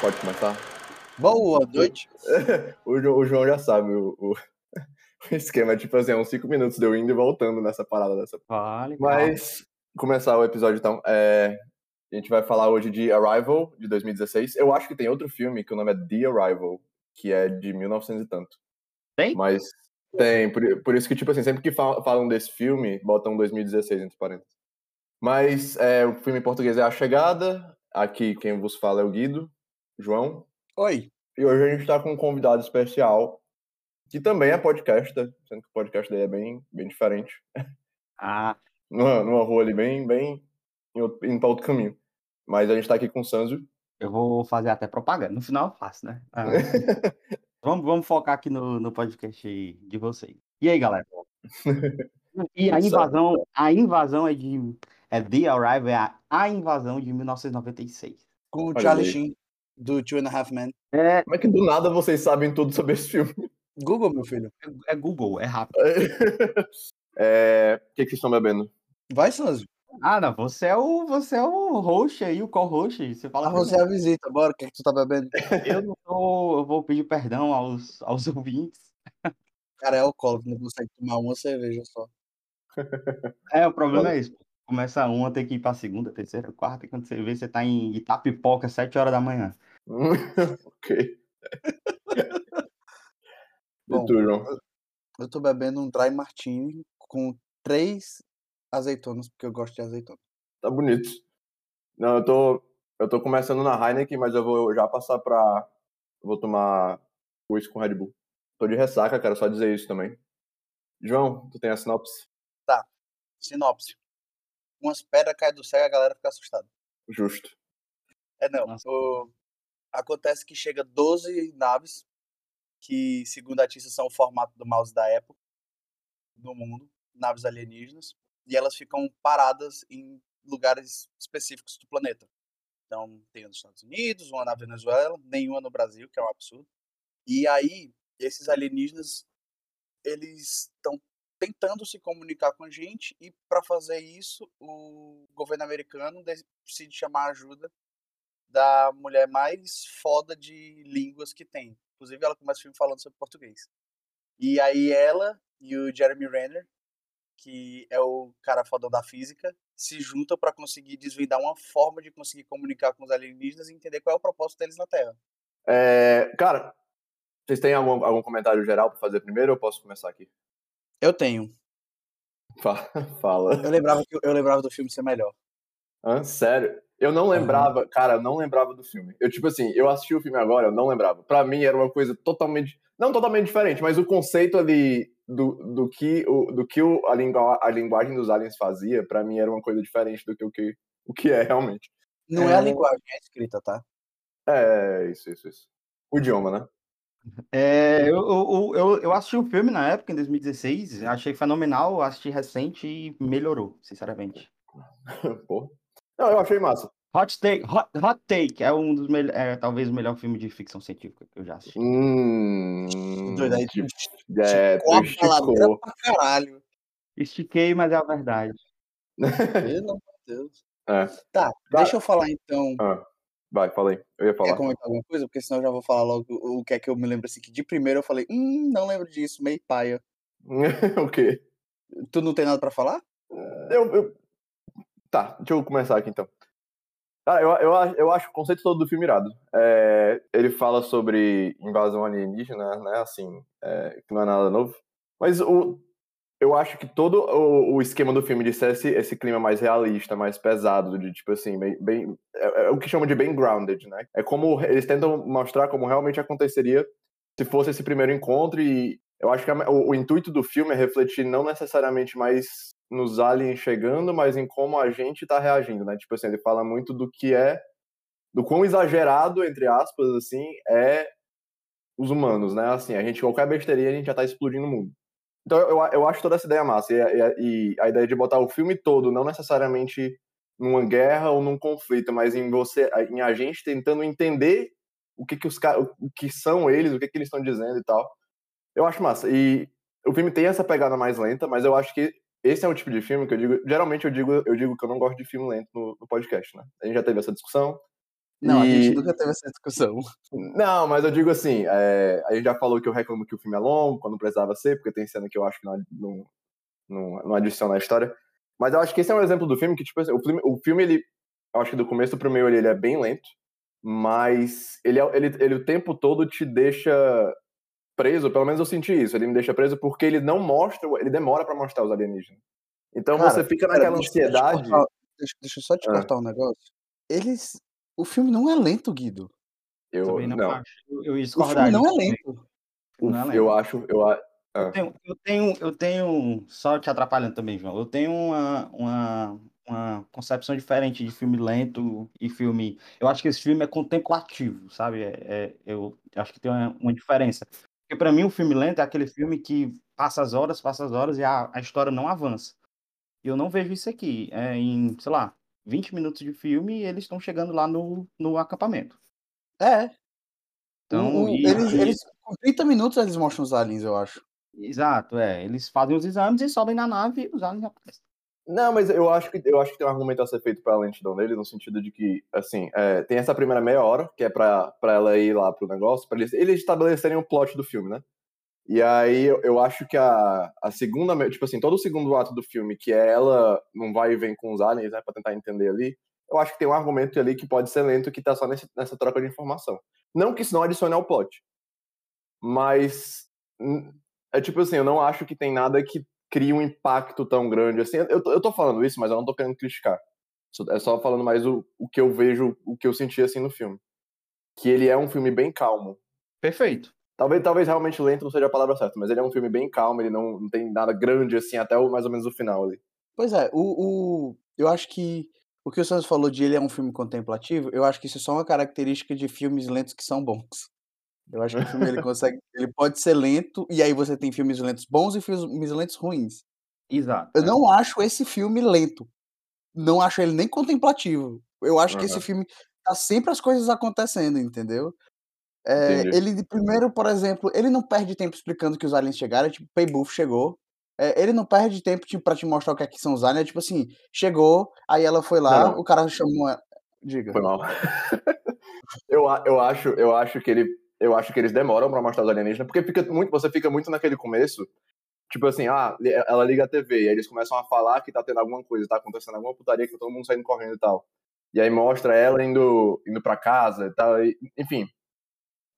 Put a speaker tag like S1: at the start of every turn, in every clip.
S1: Pode começar?
S2: Boa noite.
S1: o, João já sabe o, o, o esquema, tipo assim, é uns 5 minutos de eu indo e voltando nessa parada dessa.
S3: Vale,
S1: Mas, começar o episódio então. É, a gente vai falar hoje de Arrival, de 2016. Eu acho que tem outro filme que o nome é The Arrival, que é de 1900 e tanto.
S3: Tem?
S1: Mas tem, por, por isso que, tipo assim, sempre que falam, falam desse filme, botam 2016 entre parênteses. Mas é, o filme em português é A Chegada. Aqui quem vos fala é o Guido, João.
S2: Oi.
S1: E hoje a gente está com um convidado especial, que também é podcaster, sendo que o podcast dele é bem, bem diferente.
S3: Ah,
S1: Numa, numa rua ali bem, bem em outro- indo para outro caminho. Mas a gente está aqui com o Sanzio.
S3: eu vou fazer até propaganda. No final eu faço, né? Ah, vamos, vamos focar aqui no, no podcast de vocês. E aí, galera? E a invasão, a invasão é de. É The Arrival, é a, a invasão de 1996.
S2: Com o Charlie. Sheen, do Two and a Half Men.
S3: É,
S1: Como é que do nada vocês sabem tudo sobre esse filme?
S2: Google, meu filho.
S3: é Google, é rápido.
S1: É, O que, que vocês estão bebendo?
S2: Vai, Sanzo.
S3: Ah, não, você é o, você é o host aí, o co-host. Você fala
S2: Ah, você é a visita, bora. O que, é que tu tá bebendo?
S3: Eu não tô, eu vou pedir perdão aos, aos ouvintes.
S2: Cara, é alcoólico, não consegue tomar uma cerveja só.
S3: É, o problema é isso. Começa uma, tem que ir pra segunda, terceira, quarta, e quando você vê, você tá em Itapipoca, sete horas da manhã.
S1: ok.
S2: Bom,
S1: e tu, João?
S2: Eu tô bebendo um Dry Martini com três azeitonas, porque eu gosto de azeitona.
S1: Tá bonito. Não, eu tô, eu tô começando na Heineken, mas eu vou já passar pra. eu Vou tomar whisky com Red Bull. Tô de ressaca, quero só dizer isso também. João, tu tem a sinopse?
S2: Sinopse. Umas pedras caem do céu e a galera fica assustada.
S1: Justo.
S2: É, não.
S3: Nossa.
S2: O- Acontece que chega 12 naves, que, segundo a Tícia, são o formato do mouse da época, do mundo, naves alienígenas, e elas ficam paradas em lugares específicos do planeta. Então, tem nos Estados Unidos, uma na Venezuela, nenhuma no Brasil, que é um absurdo. E aí, esses alienígenas, eles estão tentando se comunicar com a gente, e para fazer isso, o governo americano decide chamar ajuda da mulher mais foda de línguas que tem. Inclusive, ela começa o filme falando sobre português. E aí ela e o Jeremy Renner, que é o cara fodão da física, se juntam para conseguir desvendar uma forma de conseguir comunicar com os alienígenas e entender qual é o propósito deles na Terra.
S1: É, cara, vocês têm algum, algum comentário geral pra fazer primeiro ou eu posso começar aqui?
S2: Eu tenho.
S1: Fa- Fala.
S2: Eu lembrava, que- eu lembrava do filme ser melhor.
S1: Hã? Sério? Eu não lembrava, cara, eu não lembrava do filme. Eu, tipo assim, eu assisti o filme agora, eu não lembrava. Pra mim era uma coisa totalmente. Não totalmente diferente, mas o conceito ali do, do que, o, do que o, a, lingua, a linguagem dos aliens fazia, pra mim era uma coisa diferente do que o que, o que é realmente.
S2: Não é, a
S3: É.
S2: linguagem, é a escrita, tá?
S1: É, isso, isso, isso. O idioma, né?
S3: É, eu, eu, eu, eu assisti o filme na época, em 2016, achei fenomenal, assisti recente e melhorou, sinceramente.
S1: Pô. Não, eu achei massa.
S3: Hot Take, Hot, Hot Take é um dos melhores, é talvez o melhor filme de ficção científica que eu já assisti.
S1: Hum.
S2: Doido aí,
S1: tipo,
S2: tu
S1: é,
S2: palavra
S1: esticou.
S2: pra caralho.
S3: Estiquei, mas é a verdade.
S2: Pelo amor de Deus.
S1: É.
S2: Tá, deixa eu falar então.
S1: Ah, vai, falei. Eu ia
S2: Quer
S1: falar.
S2: comentar alguma coisa? Porque senão eu já vou falar logo o o que é que eu me lembro assim, que de primeiro eu falei, hum, não lembro disso, meio paia.
S1: o quê?
S2: Tu não tem nada pra falar?
S1: Eu, eu- Tá, deixa eu começar aqui então. Cara, eu, eu, eu acho o conceito todo do filme irado. É, ele fala sobre invasão alienígena, né? Assim, é, que não é nada novo. Mas o, eu acho que todo o, o esquema do filme ser esse, esse clima mais realista, mais pesado, de tipo assim, bem, bem- é, é o que chamam de bem grounded, né? É como eles tentam mostrar como realmente aconteceria se fosse esse primeiro encontro e eu acho que a- o, o intuito do filme é refletir não necessariamente mais nos aliens chegando, mas em como a gente tá reagindo, né? Tipo assim, ele fala muito do que é, do quão exagerado, entre aspas, assim, é os humanos, né? Assim, a gente, qualquer besteirinha, a gente já tá explodindo o mundo. Então eu, eu acho toda essa ideia massa. E, a- e e a ideia de botar o filme todo, não necessariamente numa guerra ou num conflito, mas em você, em a gente tentando entender o que que os o que são eles, o que que eles estão dizendo e tal. Eu acho massa. E o filme tem essa pegada mais lenta, mas eu acho que esse é um tipo de filme que eu digo, geralmente eu digo, eu digo que eu não gosto de filme lento no, no podcast, né? A gente já teve essa discussão.
S2: Não, a gente
S1: E-
S2: nunca teve essa discussão.
S1: Não, mas eu digo assim, é, a gente já falou que eu reclamo que o filme é longo, quando precisava ser, porque tem cena que eu acho que não, não, não, não adiciona a história. Mas eu acho que esse é um exemplo do filme que, tipo assim, o filme, o filme ele, eu acho que do começo pro meio ele, ele é bem lento, mas ele, é- ele, ele o tempo todo te deixa preso, pelo menos eu senti isso, ele me deixa preso porque ele não mostra, ele demora pra mostrar os alienígenas. Então
S2: Cara,
S1: você fica naquela
S2: deixa- deixa eu te
S1: ansiedade.
S2: cortar- Deixa, deixa eu só te
S1: Ah.
S2: cortar um negócio. Eles. O filme não é lento, Guido.
S1: Eu,
S3: Também não,
S1: não,
S3: acho. Eu, eu
S2: O filme não é lento.
S3: Não é lento.
S1: eu acho, eu, ah,
S3: Eu tenho, eu tenho, eu tenho, só te atrapalhando também, João. Eu tenho uma, uma, uma concepção diferente de filme lento e filme. Eu acho que esse filme é contemplativo, sabe? É, é- eu acho que tem uma, uma diferença. Porque para mim o filme lento é aquele filme que passa as horas, passa as horas e a, a história não avança. E eu não vejo isso aqui. É em, sei lá, 20 minutos de filme e eles estão chegando lá no, no acampamento.
S2: É.
S3: Então,
S2: o-
S3: e-
S2: eles,
S3: e-
S2: eles, com 30 minutos eles mostram os aliens, eu acho.
S3: Exato, é. Eles fazem os exames e sobem na nave e os aliens aparecem.
S1: Não, mas eu acho que eu acho que tem um argumento a ser feito pra lentidão dele, no sentido de que, assim, é, tem essa primeira meia hora, que é pra ela ir lá pro negócio, pra eles, eles estabelecerem o plot do filme, né? E aí eu, eu acho que a, a segunda, tipo assim, todo o segundo ato do filme, que é ela não vai e vem com os aliens, né, pra tentar entender ali, eu acho que tem um argumento ali que pode ser lento, que tá só nesse- nessa troca de informação. Não que isso não adicione ao plot, mas é tipo assim, eu não acho que tem nada que crie um impacto tão grande assim. Eu, tô- eu tô falando isso, mas eu não tô querendo criticar. É só falando mais o, o que eu vejo, o que eu senti assim no filme. Que ele é um filme bem calmo.
S3: Perfeito.
S1: Talvez, talvez realmente lento não seja a palavra certa, mas ele é um filme bem calmo, ele não, não tem nada grande assim até o, mais ou menos o final ali.
S2: Pois é, o, o, eu acho que o que o Santos falou de ele é um filme contemplativo, eu acho que isso é só uma característica de filmes lentos que são bons. Eu acho que o filme ele consegue, ele pode ser lento e aí você tem filmes lentos bons e filmes lentos ruins.
S3: Exato.
S2: Eu
S3: é.
S2: não acho esse filme lento. Não acho ele nem contemplativo. Eu acho que esse filme tá sempre as coisas acontecendo, entendeu? É, ele, primeiro, por exemplo, ele não perde tempo explicando que os aliens chegaram, tipo, Paybuff chegou. É, ele não perde tempo tipo, pra te mostrar o que é que são os aliens, é tipo assim, chegou, aí ela foi lá,
S1: Não,
S2: o cara chamou. ela- Diga.
S1: Foi mal. eu, eu acho, eu acho que ele, eu acho que eles demoram pra mostrar os alienígenas, porque fica muito, você fica muito naquele começo, tipo assim, ah, li- ela liga a TV, e aí eles começam a falar que tá tendo alguma coisa, tá acontecendo alguma putaria, que tá todo mundo saindo correndo e tal. E aí mostra ela indo, indo pra casa e tal, e- enfim.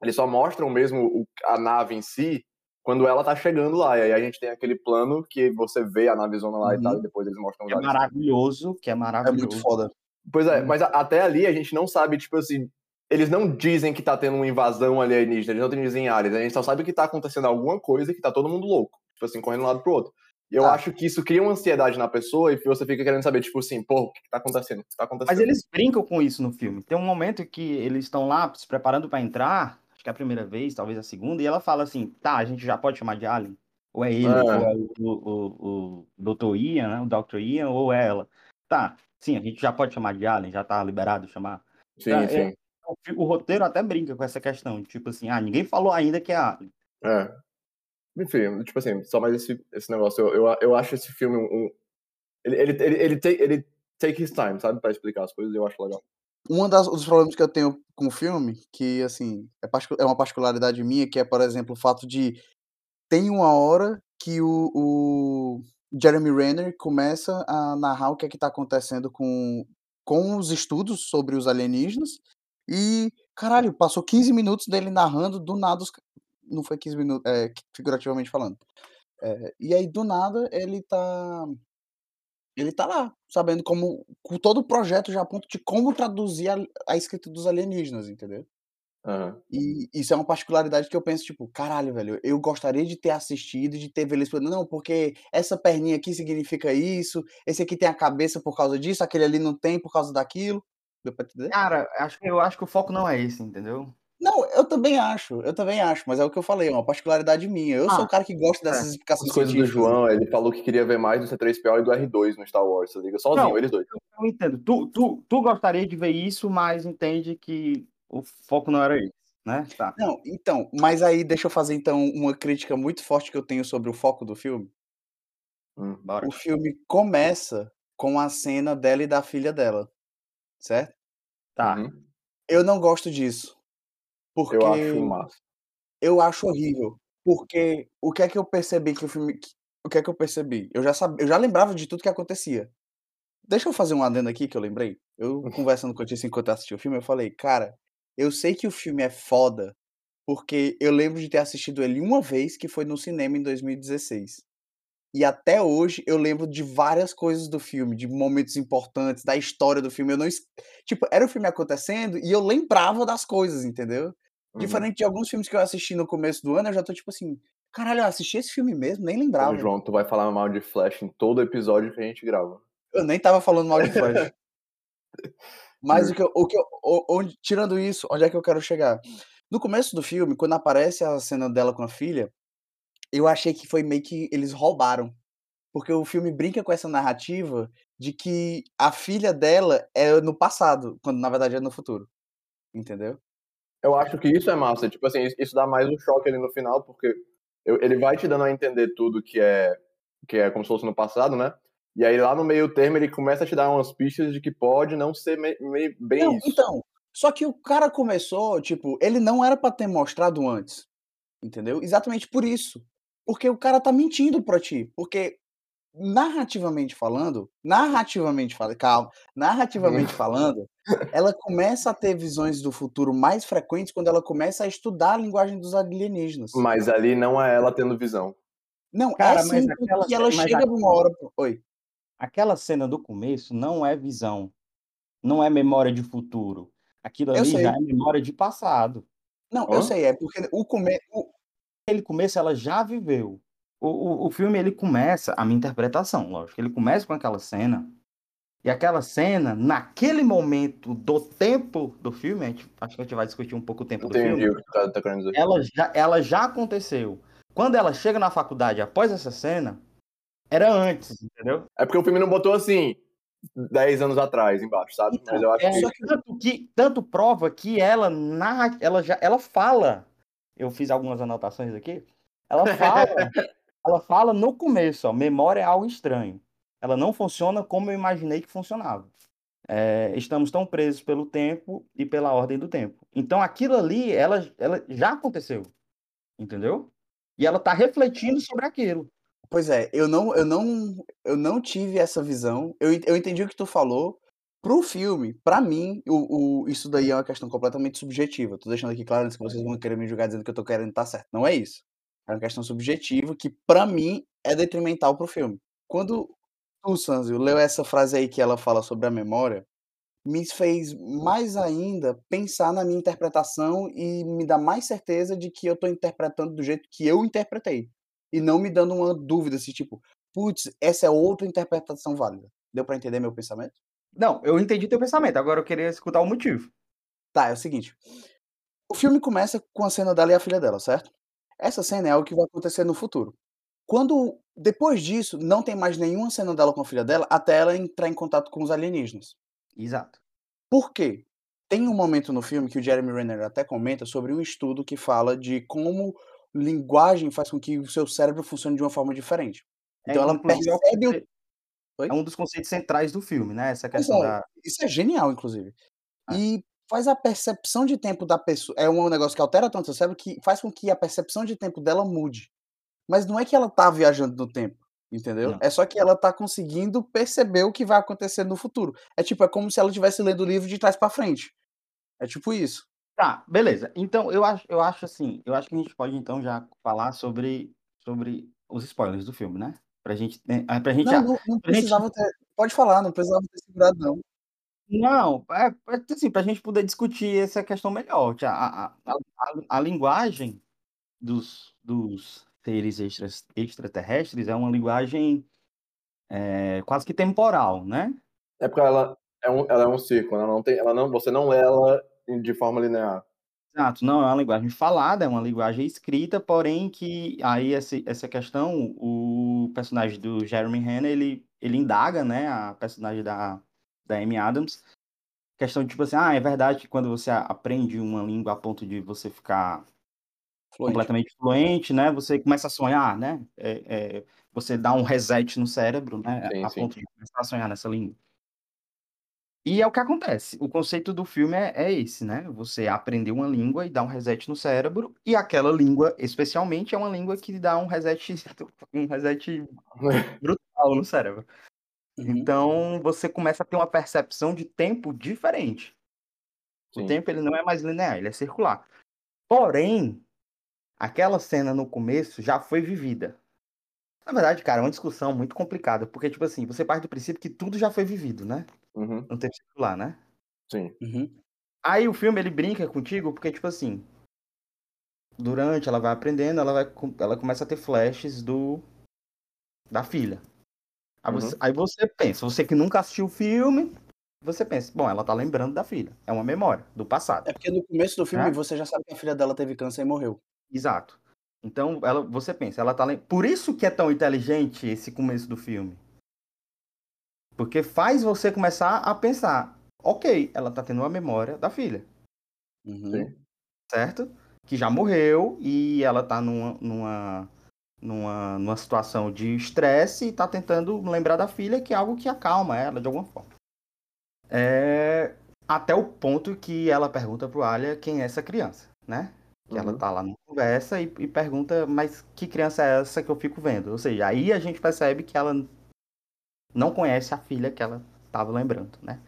S1: Eles só mostram mesmo o- a nave em si quando ela tá chegando lá. E aí a gente tem aquele plano que você vê a navezona lá e
S2: Uhum.
S1: tal, e depois eles mostram os
S3: Que é maravilhoso, que é
S2: É
S3: maravilhoso.
S2: muito foda.
S1: Pois é,
S2: Hum.
S1: mas a- até ali a gente não sabe, tipo assim, eles não dizem que tá tendo uma invasão alienígena, eles não dizem aliens, a gente só sabe que tá acontecendo alguma coisa e que tá todo mundo louco, tipo assim, correndo de um lado pro outro. E eu
S2: Tá.
S1: acho que isso cria uma ansiedade na pessoa e você fica querendo saber, tipo assim, pô, o que tá acontecendo? O que tá acontecendo?
S3: Mas eles brincam com isso no filme. Tem um momento que eles estão lá se preparando para entrar, acho que é a primeira vez, talvez a segunda, e ela fala assim: tá, a gente já pode chamar de Alien? Ou é ele,
S1: É.
S3: ou é o, o, o, Dr. Ian, né? O Dr. Ian, ou é ela. Tá, sim, a gente já pode chamar de Alien, já tá liberado chamar.
S1: Sim,
S3: Tá, é-
S1: sim.
S3: Fi- o roteiro até brinca com essa questão, tipo assim, ah, ninguém falou ainda que é Alien.
S1: É. Enfim, tipo assim, só mais esse, esse negócio. Eu, eu, eu acho esse filme um. um- ele, ele, ele, ele, take, ele take his time, sabe? Pra explicar as coisas, eu acho legal.
S2: Um das- dos problemas que eu tenho com o filme, que assim, é, é uma particularidade minha, que é, por exemplo, o fato de tem uma hora que o, o Jeremy Renner começa a narrar o que é que tá acontecendo com, com os estudos sobre os alienígenas e, caralho, passou 15 minutos dele narrando, do nada, os não foi 15 minutos, é, figurativamente falando. É, e aí, do nada, ele tá ele tá lá, sabendo como com todo o projeto já a ponto de como traduzir a a escrita dos alienígenas, entendeu.
S1: Aham.
S2: E isso é uma particularidade que eu penso, tipo: "Caralho, velho, eu gostaria de ter assistido, de ter velho explicando, não, porque essa perninha aqui significa isso, esse aqui tem a cabeça por causa disso, aquele ali não tem por causa daquilo". Deu pra entender?
S3: Cara, acho, que- eu acho que o foco não é esse, entendeu?
S2: Não, eu também acho, eu também acho, mas é o que eu falei, é uma particularidade minha. Eu sou
S3: Ah,
S2: o cara que gosta
S3: é.
S2: dessas explicações
S1: As coisas do. João, ele falou que queria ver mais do C3PO e do R2 no Star Wars, você liga? Sozinho,
S3: Não,
S1: eles dois.
S3: eu, entendo. Tu, tu, tu gostaria de ver isso, mas entende que o foco não era esse, né? Tá.
S2: Não, então, mas aí deixa eu fazer então uma crítica muito forte que eu tenho sobre o foco do filme.
S1: Hum.
S3: Bora.
S2: O filme começa com a cena dela e da filha dela, certo?
S3: Tá.
S1: Uhum.
S2: Eu não gosto disso. Porque
S1: Eu acho massa.
S2: eu acho horrível. Porque o que é que eu percebi que o filme o que é que eu percebi? Eu já sab eu já lembrava de tudo que acontecia. Deixa eu fazer um adendo aqui que eu lembrei. Eu conversando com a Tícia enquanto eu assisti o filme, eu falei: "Cara, eu sei que o filme é foda, porque eu lembro de ter assistido ele uma vez, que foi no cinema em 2016. E até hoje eu lembro de várias coisas do filme, de momentos importantes, da história do filme. Eu não tipo, era o filme acontecendo e eu lembrava das coisas, entendeu?
S1: Uhum.
S2: Diferente de alguns filmes que eu assisti no começo do ano, eu já tô tipo assim: "Caralho, eu assisti esse filme mesmo? Nem
S1: Ô,
S2: lembrava".
S1: João, tu vai falar mal de Flash em todo episódio que a gente grava.
S2: Eu nem estava falando mal de Flash. Mas o que eu o que eu onde tirando isso, onde é que eu quero chegar? No começo do filme, quando aparece a cena dela com a filha, eu achei que foi meio que eles roubaram. Porque o filme brinca com essa narrativa de que a filha dela é no passado, quando na verdade é no futuro. Entendeu?
S1: Eu acho que isso é massa. Tipo assim, isso- dá mais um choque ali no final, porque ele vai te dando a entender tudo que é, que é como se fosse no passado, né? E aí lá no meio termo ele começa a te dar umas pistas de que pode não ser meio bem
S2: Não,
S1: isso.
S2: então, só que o cara começou, tipo, ele não era pra ter mostrado antes, entendeu? Exatamente por isso. Porque o cara tá mentindo pra ti, porque narrativamente falando, narrativamente falando, calma, narrativamente falando, ela começa a ter visões do futuro mais frequentes quando ela começa a estudar a linguagem dos alienígenas.
S1: Mas ali não é ela tendo visão.
S2: Não,
S3: Cara,
S2: é
S3: mas
S2: sim,
S3: aquela
S2: ela
S3: mas
S2: chega
S3: a-
S2: numa hora oi.
S3: Aquela cena do começo não é visão, não é memória de futuro. Aquilo ali já é memória de passado.
S2: Não, eu sei, é porque o come o
S3: Aquele começo ela já viveu. O, o, o filme ele começa, a minha interpretação, lógico, ele começa com aquela cena, e aquela cena, naquele momento do tempo do filme, gente- acho que a gente vai discutir um pouco o tempo do
S1: Entendi
S3: filme,
S1: o que tá, tá querendo dizer.
S3: ela já, ela já aconteceu. Quando ela chega na faculdade após essa cena, era antes, entendeu?
S1: É porque o filme não botou assim 10 anos atrás embaixo, sabe?
S3: Então,
S1: Mas eu acho
S3: é,
S1: que.
S3: Tanto, que, tanto prova que ela narra, ela já ela fala. Eu fiz algumas anotações aqui. Ela fala, ela fala no começo, ó, memória é algo estranho. Ela não funciona como eu imaginei que funcionava. É, estamos tão presos pelo tempo e pela ordem do tempo. Então aquilo ali, ela, ela já aconteceu, entendeu? E ela tá refletindo sobre aquilo.
S2: Pois é, eu não eu não eu não tive essa visão. Eu eu entendi o que tu falou. Para o filme, pra mim, o o isso daí é uma questão completamente subjetiva. Tô deixando aqui claro antes que vocês vão querer me julgar dizendo que eu tô querendo estar certo. Não é isso. É uma questão subjetiva que, pra mim, é detrimental para o filme. Quando tu, Sanzio, leu essa frase aí que ela fala sobre a memória, me fez mais ainda pensar na minha interpretação e me dá mais certeza de que eu tô interpretando do jeito que eu interpretei. E não me dando uma dúvida, assim, tipo: "Putz, essa é outra interpretação válida". Deu pra entender meu pensamento?
S3: Não, eu entendi teu pensamento, agora eu queria escutar o motivo.
S2: Tá, é o seguinte, o filme começa com a cena dela e a filha dela, certo? Essa cena é algo que vai acontecer no futuro. Quando depois disso, não tem mais nenhuma cena dela com a filha dela, até ela entrar em contato com os alienígenas.
S3: Exato.
S2: Por quê? Tem um momento no filme que o Jeremy Renner até comenta sobre um estudo que fala de como linguagem faz com que o seu cérebro funcione de uma forma diferente.
S3: É,
S2: Então ela
S3: é o
S2: percebe o
S3: é um dos conceitos centrais do filme, né, essa questão
S2: é,
S3: da
S2: isso é genial inclusive.
S3: É.
S2: E faz a percepção de tempo da pessoa é um negócio que altera tanto o seu cérebro que faz com que a percepção de tempo dela mude. Mas não é que ela tá viajando no tempo, entendeu?
S3: Não.
S2: É só que ela tá conseguindo perceber o que vai acontecer no futuro. É tipo, é como se ela estivesse lendo o livro de trás pra frente. É tipo isso.
S3: Tá, beleza. Então eu acho eu acho assim, eu acho que a gente pode então já falar sobre sobre os spoilers do filme, né, pra gente, né, pra gente
S2: Não, não não
S3: gente
S2: precisava ter pode falar, não precisava ter segurado não.
S3: Não, é é assim, pra gente poder discutir essa questão melhor, que a a a a a linguagem dos dos seres extras extraterrestres é uma linguagem, eh, quase que temporal, né.
S1: É porque ela é um ela é um círculo, ela não tem ela não você não lê ela de forma linear.
S3: Exato, não é uma linguagem falada, é uma linguagem escrita, porém que aí esse essa questão, o personagem do Jeremy Renner, ele ele indaga, né, a personagem da da Amy Adams, questão de tipo assim: "Ah, é verdade que quando você aprende uma língua a ponto de você ficar
S2: Fluente.
S3: completamente fluente, né, você começa a sonhar, né, eh eh, você dá um reset no cérebro, né,
S1: Sim,
S3: a
S1: sim.
S3: ponto de começar a sonhar nessa língua". E é o que acontece. O conceito do filme é, é, esse, né? Você aprender uma língua e dar um reset no cérebro, e aquela língua, especialmente, é uma língua que dá um reset, um reset brutal no cérebro. Uhum. Então você começa a ter uma percepção de tempo diferente. Sim. O tempo ele não é mais linear, ele é circular. Porém, aquela cena no começo já foi vivida. Na verdade, cara, é uma discussão muito complicada, porque, tipo assim, você parte do princípio que tudo já foi vivido, né?
S1: Uhum.
S3: No tempo circular, né?
S1: Sim.
S2: Uhum.
S3: Aí o filme, ele brinca contigo, porque, tipo assim, durante ela vai aprendendo, ela, vai, ela começa a ter flashes do da filha. Aí, uhum. você, aí você pensa, você que nunca assistiu o filme, você pensa, bom, ela tá lembrando da filha. É uma memória do passado.
S2: É porque no começo do filme é? você já sabe que a filha dela teve câncer e morreu.
S3: Exato. Então, ela, você pensa, ela tá Por isso que é tão inteligente esse começo do filme. Porque faz você começar a pensar, ok, ela tá tendo uma memória da filha.
S2: Uhum.
S3: Certo? Que já morreu e ela tá numa, numa, numa, numa situação de estresse e tá tentando lembrar da filha, que é algo que acalma ela de alguma forma. É... Até o ponto que ela pergunta pro Alia quem é essa criança, né? Que uhum. ela tá lá na conversa e, e, pergunta, mas que criança é essa que eu fico vendo? Ou seja, aí a gente percebe que ela não conhece a filha que ela tava lembrando, né?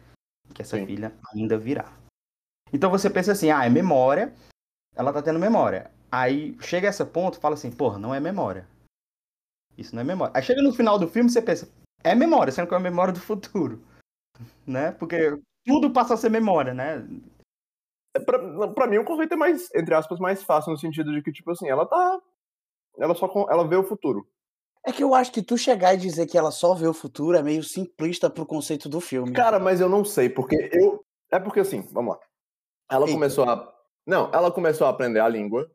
S3: Que essa Sim. filha ainda virá. Então você pensa assim, ah, é memória, ela tá tendo memória. Aí chega a esse ponto, fala assim, porra, não é memória. Isso não é memória. Aí chega no final do filme, você pensa, é memória, sendo que é memória do futuro. Né? Porque tudo passa a ser memória, né?
S1: É, pra, pra mim, o conceito é mais, entre aspas, mais fácil, no sentido de que, tipo assim, ela tá. Ela só ela vê o futuro.
S2: É que eu acho que tu chegar e dizer que ela só vê o futuro é meio simplista pro conceito do filme.
S1: Cara, mas eu não sei, porque eu. É porque assim, vamos lá. Ela Eita. começou a. Não, ela começou a aprender a língua.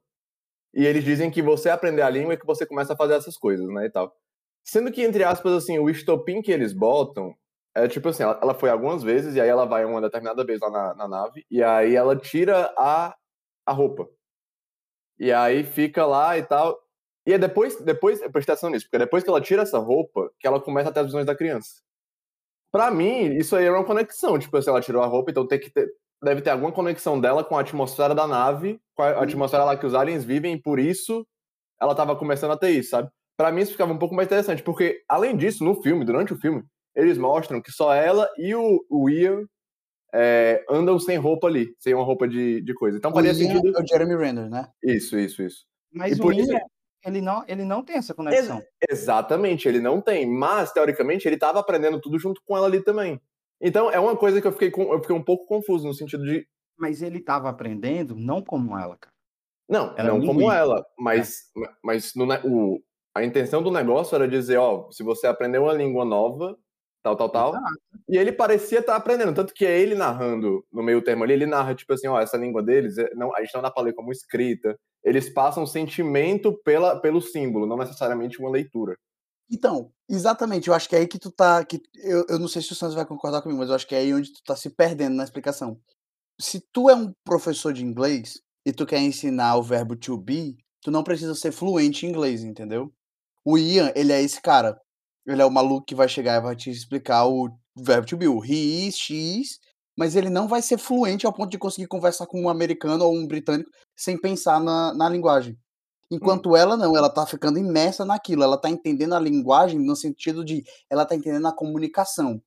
S1: E eles dizem que você aprender a língua é que você começa a fazer essas coisas, né? E tal. Sendo que, entre aspas, assim, o estopim que eles botam é tipo assim, ela, ela, foi algumas vezes, e aí ela vai uma determinada vez lá na, na nave, e aí ela tira a, a roupa. E aí fica lá e tal. E é depois, depois, presta atenção nisso, porque é depois que ela tira essa roupa, que ela começa a ter as visões da criança. Pra mim, isso aí é uma conexão. Tipo, assim, ela tirou a roupa, então tem que ter, deve ter alguma conexão dela com a atmosfera da nave, com a atmosfera lá que os aliens vivem, e por isso ela tava começando a ter isso, sabe? Pra mim isso ficava um pouco mais interessante, porque, além disso, no filme, durante o filme, eles mostram que só ela e o, o Ian é, andam sem roupa ali, sem uma roupa de, de coisa. Então faria sentido.
S2: É o Jeremy Renner, né?
S1: Isso, isso, isso.
S3: Mas e o Ian, isso... ele, não, ele não tem essa conexão.
S1: Ex exatamente, ele não tem. Mas, teoricamente, ele estava aprendendo tudo junto com ela ali também. Então, é uma coisa que eu fiquei, com, eu fiquei um pouco confuso, no sentido de.
S3: Mas ele estava aprendendo não como ela, cara.
S1: Não, Era não como ela, mas, é. mas no, o, a intenção do negócio era dizer, ó, se você aprender uma língua nova, tal, tal, tal. Exato. E ele parecia estar tá aprendendo, tanto que é ele narrando no meio termo ali, ele narra, tipo assim, ó, essa língua deles, é, não, a gente não dá pra ler como escrita. Eles passam sentimento pela, pelo símbolo, não necessariamente uma leitura.
S2: Então, exatamente, eu acho que é aí que tu tá. Que, eu, eu não sei se o Santos vai concordar comigo, mas eu acho que é aí onde tu tá se perdendo na explicação. Se tu é um professor de inglês e tu quer ensinar o verbo to be, tu não precisa ser fluente em inglês, entendeu? O Ian, ele é esse cara. Ele é o maluco que vai chegar e vai te explicar o verbo to be, o he is, she is, mas ele não vai ser fluente ao ponto de conseguir conversar com um americano ou um britânico sem pensar na, na linguagem. Enquanto hum. ela não, ela tá ficando imersa naquilo, ela tá entendendo a linguagem no sentido de ela tá entendendo a comunicação,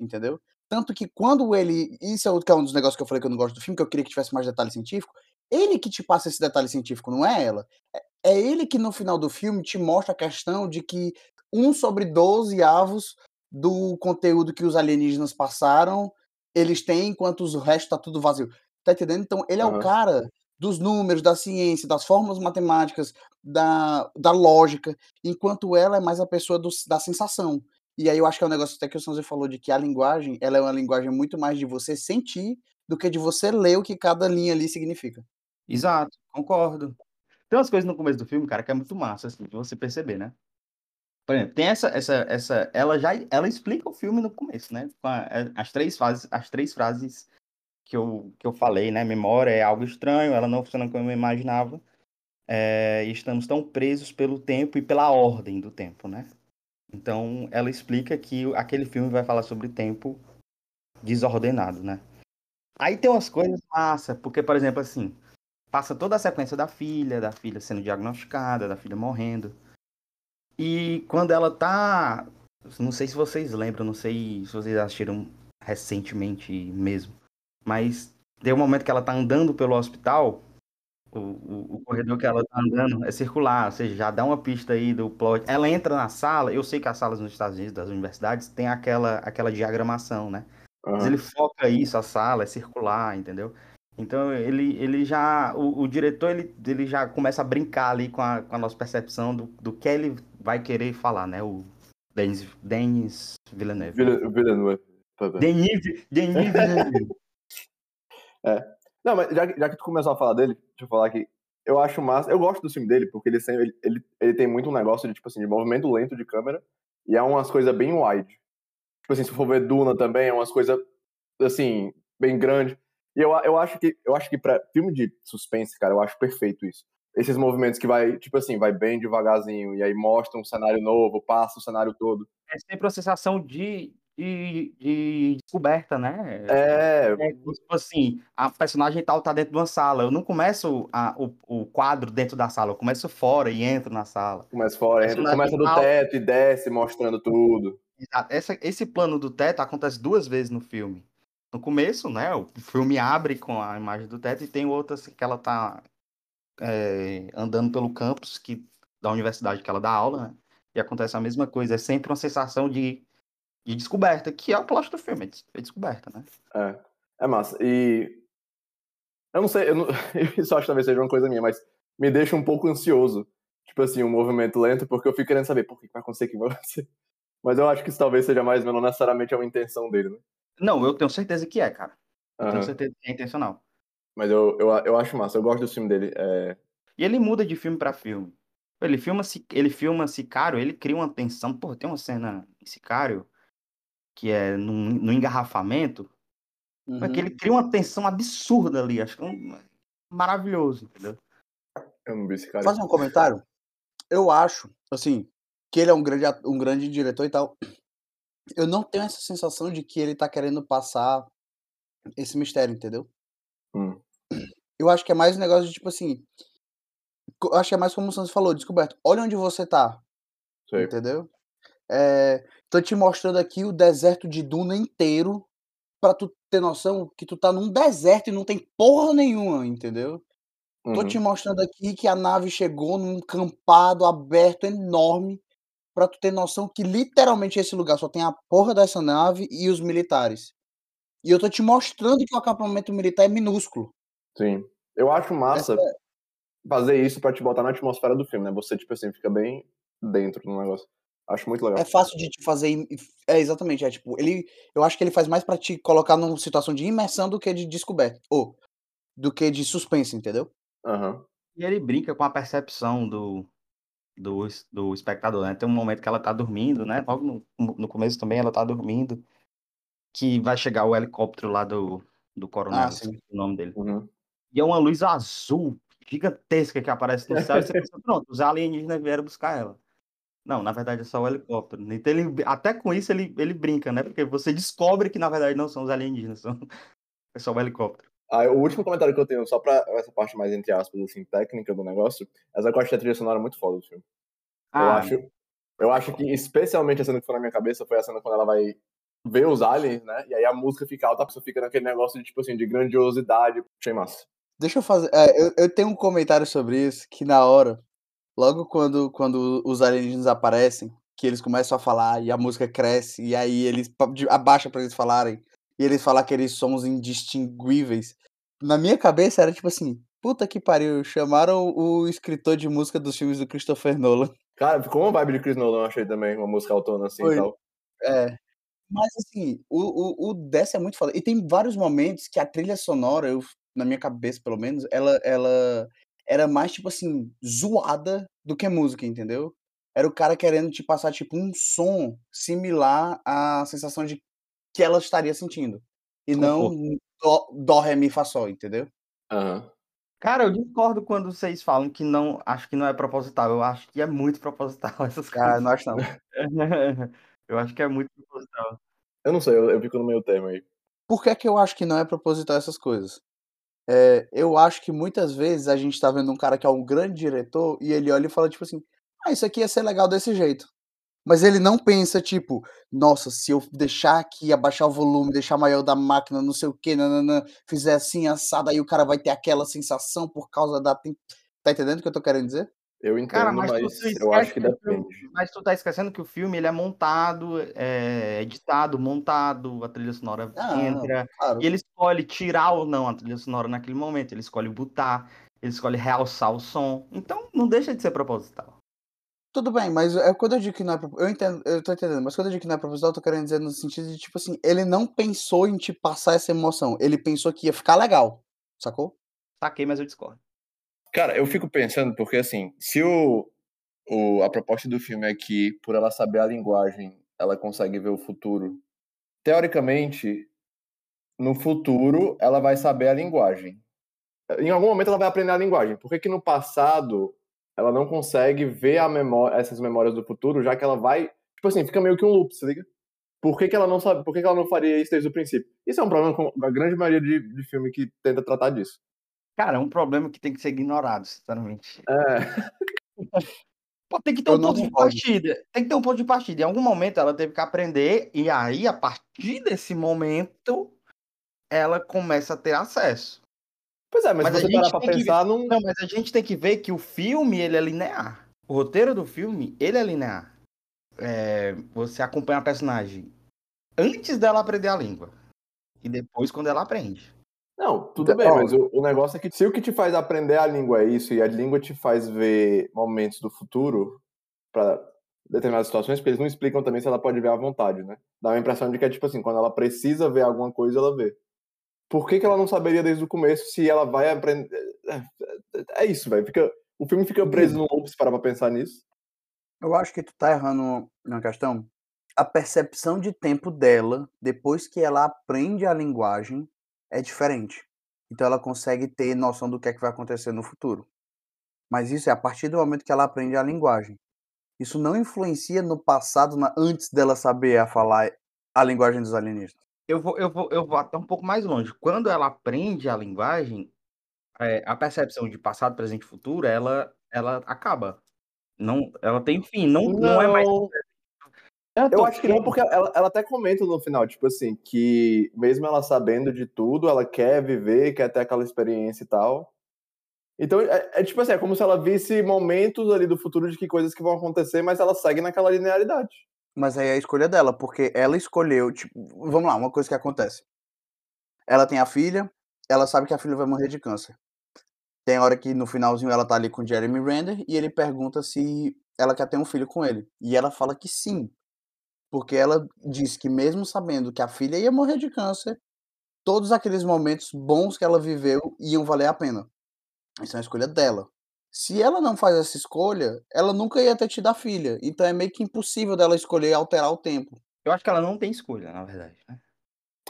S2: entendeu? Tanto que quando ele. Isso é, outro, que é um dos negócios que eu falei que eu não gosto do filme, que eu queria que tivesse mais detalhe científico. Ele que te passa esse detalhe científico, não é ela. É, é ele que no final do filme te mostra a questão de que um sobre 12 avos do conteúdo que os alienígenas passaram, eles têm, enquanto o resto tá tudo vazio. Tá entendendo? Então, ele é uhum. o cara dos números, da ciência, das fórmulas matemáticas, da, da lógica, enquanto ela é mais a pessoa do, da sensação. E aí eu acho que é um negócio até que o Sanzio falou de que a linguagem, ela é uma linguagem muito mais de você sentir do que de você ler o que cada linha ali significa.
S3: Exato, concordo. Tem umas coisas no começo do filme, cara, que é muito massa, assim, de você perceber, né? Por exemplo, tem essa, essa, essa, ela já, ela explica o filme no começo, né? As três fases, as três frases que eu, que eu falei, né? Memória é algo estranho, ela não funciona como eu imaginava. É, estamos tão presos pelo tempo e pela ordem do tempo, né? Então, ela explica que aquele filme vai falar sobre tempo desordenado, né? Aí tem umas coisas massa, porque, por exemplo, assim, passa toda a sequência da filha, da filha sendo diagnosticada, da filha morrendo. E quando ela tá. Não sei se vocês lembram, não sei se vocês assistiram recentemente mesmo. Mas tem um momento que ela tá andando pelo hospital. O, o, o, corredor que ela tá andando é circular, ou seja, já dá uma pista aí do plot. Ela entra na sala, eu sei que as salas nos Estados Unidos, das universidades, tem aquela, aquela diagramação, né? Uhum. Mas ele foca isso, a sala é circular, entendeu? Então ele, ele já. O, o, diretor ele, ele já começa a brincar ali com a, com a nossa percepção do, do que ele vai querer falar, né? O Denis, Denis Villeneuve.
S1: Villeneuve.
S3: Tá Denis, Denis Villeneuve.
S1: é. Não, mas já, já que tu começou a falar dele, deixa eu falar aqui. Eu acho massa. Eu gosto do filme dele, porque ele, sempre, ele, ele, ele tem muito um negócio de, tipo assim, de movimento lento de câmera. E é umas coisas bem wide. Tipo assim, se for ver Duna também, é umas coisas, assim, bem grande. E eu, eu acho que eu acho que para filme de suspense, cara, eu acho perfeito isso. Esses movimentos que vai, tipo assim, vai bem devagarzinho, e aí mostra um cenário novo, passa o cenário todo.
S3: É sempre a sensação de, de, de descoberta, né?
S1: É.
S3: é. Tipo assim, a personagem tal tá dentro de uma sala. Eu não começo a, o, o quadro dentro da sala, eu começo fora e entro na sala.
S1: Começa fora, entra, começa do teto e desce mostrando tudo.
S3: Essa, esse plano do teto acontece duas vezes no filme no começo, né? O filme abre com a imagem do teto e tem outras que ela tá é, andando pelo campus que, da universidade que ela dá aula, né? E acontece a mesma coisa. É sempre uma sensação de, de descoberta, que é o plot do filme, é descoberta, né?
S1: É, é massa. E eu não sei, eu, não... só acho que talvez seja uma coisa minha, mas me deixa um pouco ansioso. Tipo assim, um movimento lento, porque eu fico querendo saber por que vai acontecer, que vai acontecer. Mas eu acho que isso talvez seja mais ou menos necessariamente uma intenção dele, né?
S3: Não, eu tenho certeza que é, cara. Eu uhum. tenho certeza que é intencional.
S1: Mas eu, eu, eu acho massa, eu gosto do filme dele. É...
S3: E ele muda de filme para filme. Ele filma, ele filma Sicário, ele cria uma tensão. Pô, tem uma cena em Sicário que é no, no engarrafamento, uhum. que ele cria uma tensão absurda ali. Acho que é um, maravilhoso, entendeu?
S1: Eu não vi esse cara.
S2: Fazer um comentário. Eu acho, assim, que ele é um grande, um grande diretor e tal eu não tenho essa sensação de que ele tá querendo passar esse mistério, entendeu?
S1: Hum.
S2: Eu acho que é mais um negócio de tipo assim. Eu acho que é mais como o Santos falou, descoberto. Olha onde você tá.
S1: Sei.
S2: Entendeu? É, tô te mostrando aqui o deserto de Duna inteiro para tu ter noção que tu tá num deserto e não tem porra nenhuma, entendeu? Uhum. Tô te mostrando aqui que a nave chegou num campado aberto enorme para tu ter noção que literalmente esse lugar só tem a porra dessa nave e os militares. E eu tô te mostrando que o acampamento militar é minúsculo.
S1: Sim. Eu acho massa é... fazer isso para te botar na atmosfera do filme, né? Você, tipo assim, fica bem dentro do negócio. Acho muito legal.
S2: É fácil de te fazer. É, exatamente. É tipo, ele. Eu acho que ele faz mais para te colocar numa situação de imersão do que de descoberta. Ou do que de suspense, entendeu?
S1: Aham. Uhum.
S3: E ele brinca com a percepção do, do, do espectador, né? Tem um momento que ela tá dormindo, né? Logo no, no começo também ela tá dormindo, que vai chegar o helicóptero lá do, do coronel, ah, o nome dele.
S1: Uhum.
S3: E é uma luz azul gigantesca que aparece no céu e você pensa, pronto, os alienígenas vieram buscar ela. Não, na verdade é só o helicóptero. Então ele, até com isso ele, ele brinca, né? Porque você descobre que na verdade não são os alienígenas, são, é só o helicóptero.
S1: Ah, o último comentário que eu tenho, só pra essa parte mais, entre aspas, assim, técnica do negócio, essa parte da trilha sonora é muito foda do filme. Ah. Eu, acho, eu acho que, especialmente a cena que foi na minha cabeça, foi a cena quando ela vai ver os aliens, né? E aí a música fica alta, a pessoa fica naquele negócio de, tipo assim, de grandiosidade. Achei massa.
S2: Deixa eu fazer. É, eu, eu tenho um comentário sobre isso, que na hora, logo quando, quando os alienígenas aparecem, que eles começam a falar e a música cresce, e aí eles abaixa para eles falarem e eles falar aqueles sons indistinguíveis. Na minha cabeça era tipo assim, puta que pariu, chamaram o escritor de música dos filmes do Christopher Nolan.
S1: Cara, ficou uma vibe de Chris Nolan, eu achei também, uma música autônoma assim Foi. e tal.
S2: É. Mas assim, o, o, o Dessa é muito foda. E tem vários momentos que a trilha sonora, eu, na minha cabeça pelo menos, ela, ela era mais tipo assim, zoada do que música, entendeu? Era o cara querendo te passar tipo um som similar à sensação de que ela estaria sentindo. E não dó, dó, ré, mi, fá, sol, entendeu?
S1: Uhum.
S3: Cara, eu discordo quando vocês falam que não, acho que não é proposital. Eu acho que é muito proposital essas
S2: coisas. Ah, não acho não.
S3: eu acho que é muito proposital.
S1: Eu não sei, eu, eu fico no meio termo aí.
S2: Por que, é que eu acho que não é proposital essas coisas? É, eu acho que muitas vezes a gente tá vendo um cara que é um grande diretor e ele olha e fala, tipo assim, ah, isso aqui ia ser legal desse jeito. Mas ele não pensa, tipo, nossa, se eu deixar aqui, abaixar o volume, deixar maior da máquina, não sei o nananã, fizer assim, assado, aí o cara vai ter aquela sensação por causa da. Tá entendendo o que eu tô querendo dizer?
S1: Eu entendo, Cara, mas, mas eu acho que, que.
S3: Filme, mas tu tá esquecendo que o filme ele é montado, é editado, montado, a trilha sonora ah, entra. Claro. E ele escolhe tirar ou não a trilha sonora naquele momento. Ele escolhe botar, ele escolhe realçar o som. Então não deixa de ser proposital.
S2: Tudo bem, mas é quando eu digo que não é eu entendo, eu tô entendendo, mas quando eu digo que não é proposital, eu tô querendo dizer no sentido de, tipo assim, ele não pensou em te passar essa emoção, ele pensou que ia ficar legal, sacou?
S3: Saquei, mas eu discordo.
S1: Cara, eu fico pensando, porque assim, se o, o, a proposta do filme é que, por ela saber a linguagem, ela consegue ver o futuro, teoricamente, no futuro, ela vai saber a linguagem. Em algum momento ela vai aprender a linguagem. Por que, que no passado ela não consegue ver a memória, essas memórias do futuro, já que ela vai. Tipo assim, fica meio que um loop, se liga? Por que, que ela não sabe? Por que, que ela não faria isso desde o princípio? Isso é um problema com a grande maioria de, de filme que tenta tratar disso.
S3: Cara, é um problema que tem que ser ignorado, sinceramente.
S1: É.
S3: Pô, tem que ter um ponto de partida. Tem que ter um ponto de partida. Em algum momento ela teve que aprender, e aí, a partir desse momento, ela começa a ter acesso.
S1: Pois é, mas, mas se você parar pra pensar, não...
S3: não. mas a gente tem que ver que o filme, ele é linear. O roteiro do filme, ele é linear. É, você acompanha a personagem antes dela aprender a língua. E depois quando ela aprende.
S1: Não, tudo bem, mas o, o, negócio é que se o que te faz aprender a língua é isso, e a língua te faz ver momentos do futuro para determinadas situações, porque eles não explicam também se ela pode ver à vontade, né? Dá uma impressão de que é tipo assim, quando ela precisa ver alguma coisa, ela vê por que, que ela não saberia desde o começo se ela vai aprender. É, é, é isso, velho. Fica... O filme fica preso no loop se parar pra pensar nisso.
S2: Eu acho que tu tá errando na questão. A percepção de tempo dela, depois que ela aprende a linguagem, é diferente. Então ela consegue ter noção do que é que vai acontecer no futuro. Mas isso é a partir do momento que ela aprende a linguagem. Isso não influencia no passado, na, antes dela saber a falar a linguagem dos alienígenas
S3: eu vou, eu vou, eu vou até um pouco mais longe. Quando ela aprende a linguagem, é, a percepção de passado, presente e futuro, ela, ela acaba. Não, ela tem fim, não, não, não é mais.
S1: Eu, eu acho que não, porque ela, ela até comenta no final, tipo assim, que mesmo ela sabendo de tudo, ela quer viver, quer ter aquela experiência e tal. Então, é, é, tipo assim, é como se ela visse momentos ali do futuro de que coisas que vão acontecer, mas ela segue naquela linearidade.
S2: Mas aí é a escolha dela, porque ela escolheu, tipo, vamos lá, uma coisa que acontece. Ela tem a filha, ela sabe que a filha vai morrer de câncer. Tem hora que no finalzinho ela tá ali com Jeremy Renner e ele pergunta se ela quer ter um filho com ele. E ela fala que sim. Porque ela diz que mesmo sabendo que a filha ia morrer de câncer, todos aqueles momentos bons que ela viveu iam valer a pena. Isso é uma escolha dela se ela não faz essa escolha, ela nunca ia ter tido a filha. Então é meio que impossível dela escolher alterar o tempo.
S3: Eu acho que ela não tem escolha, na verdade, né?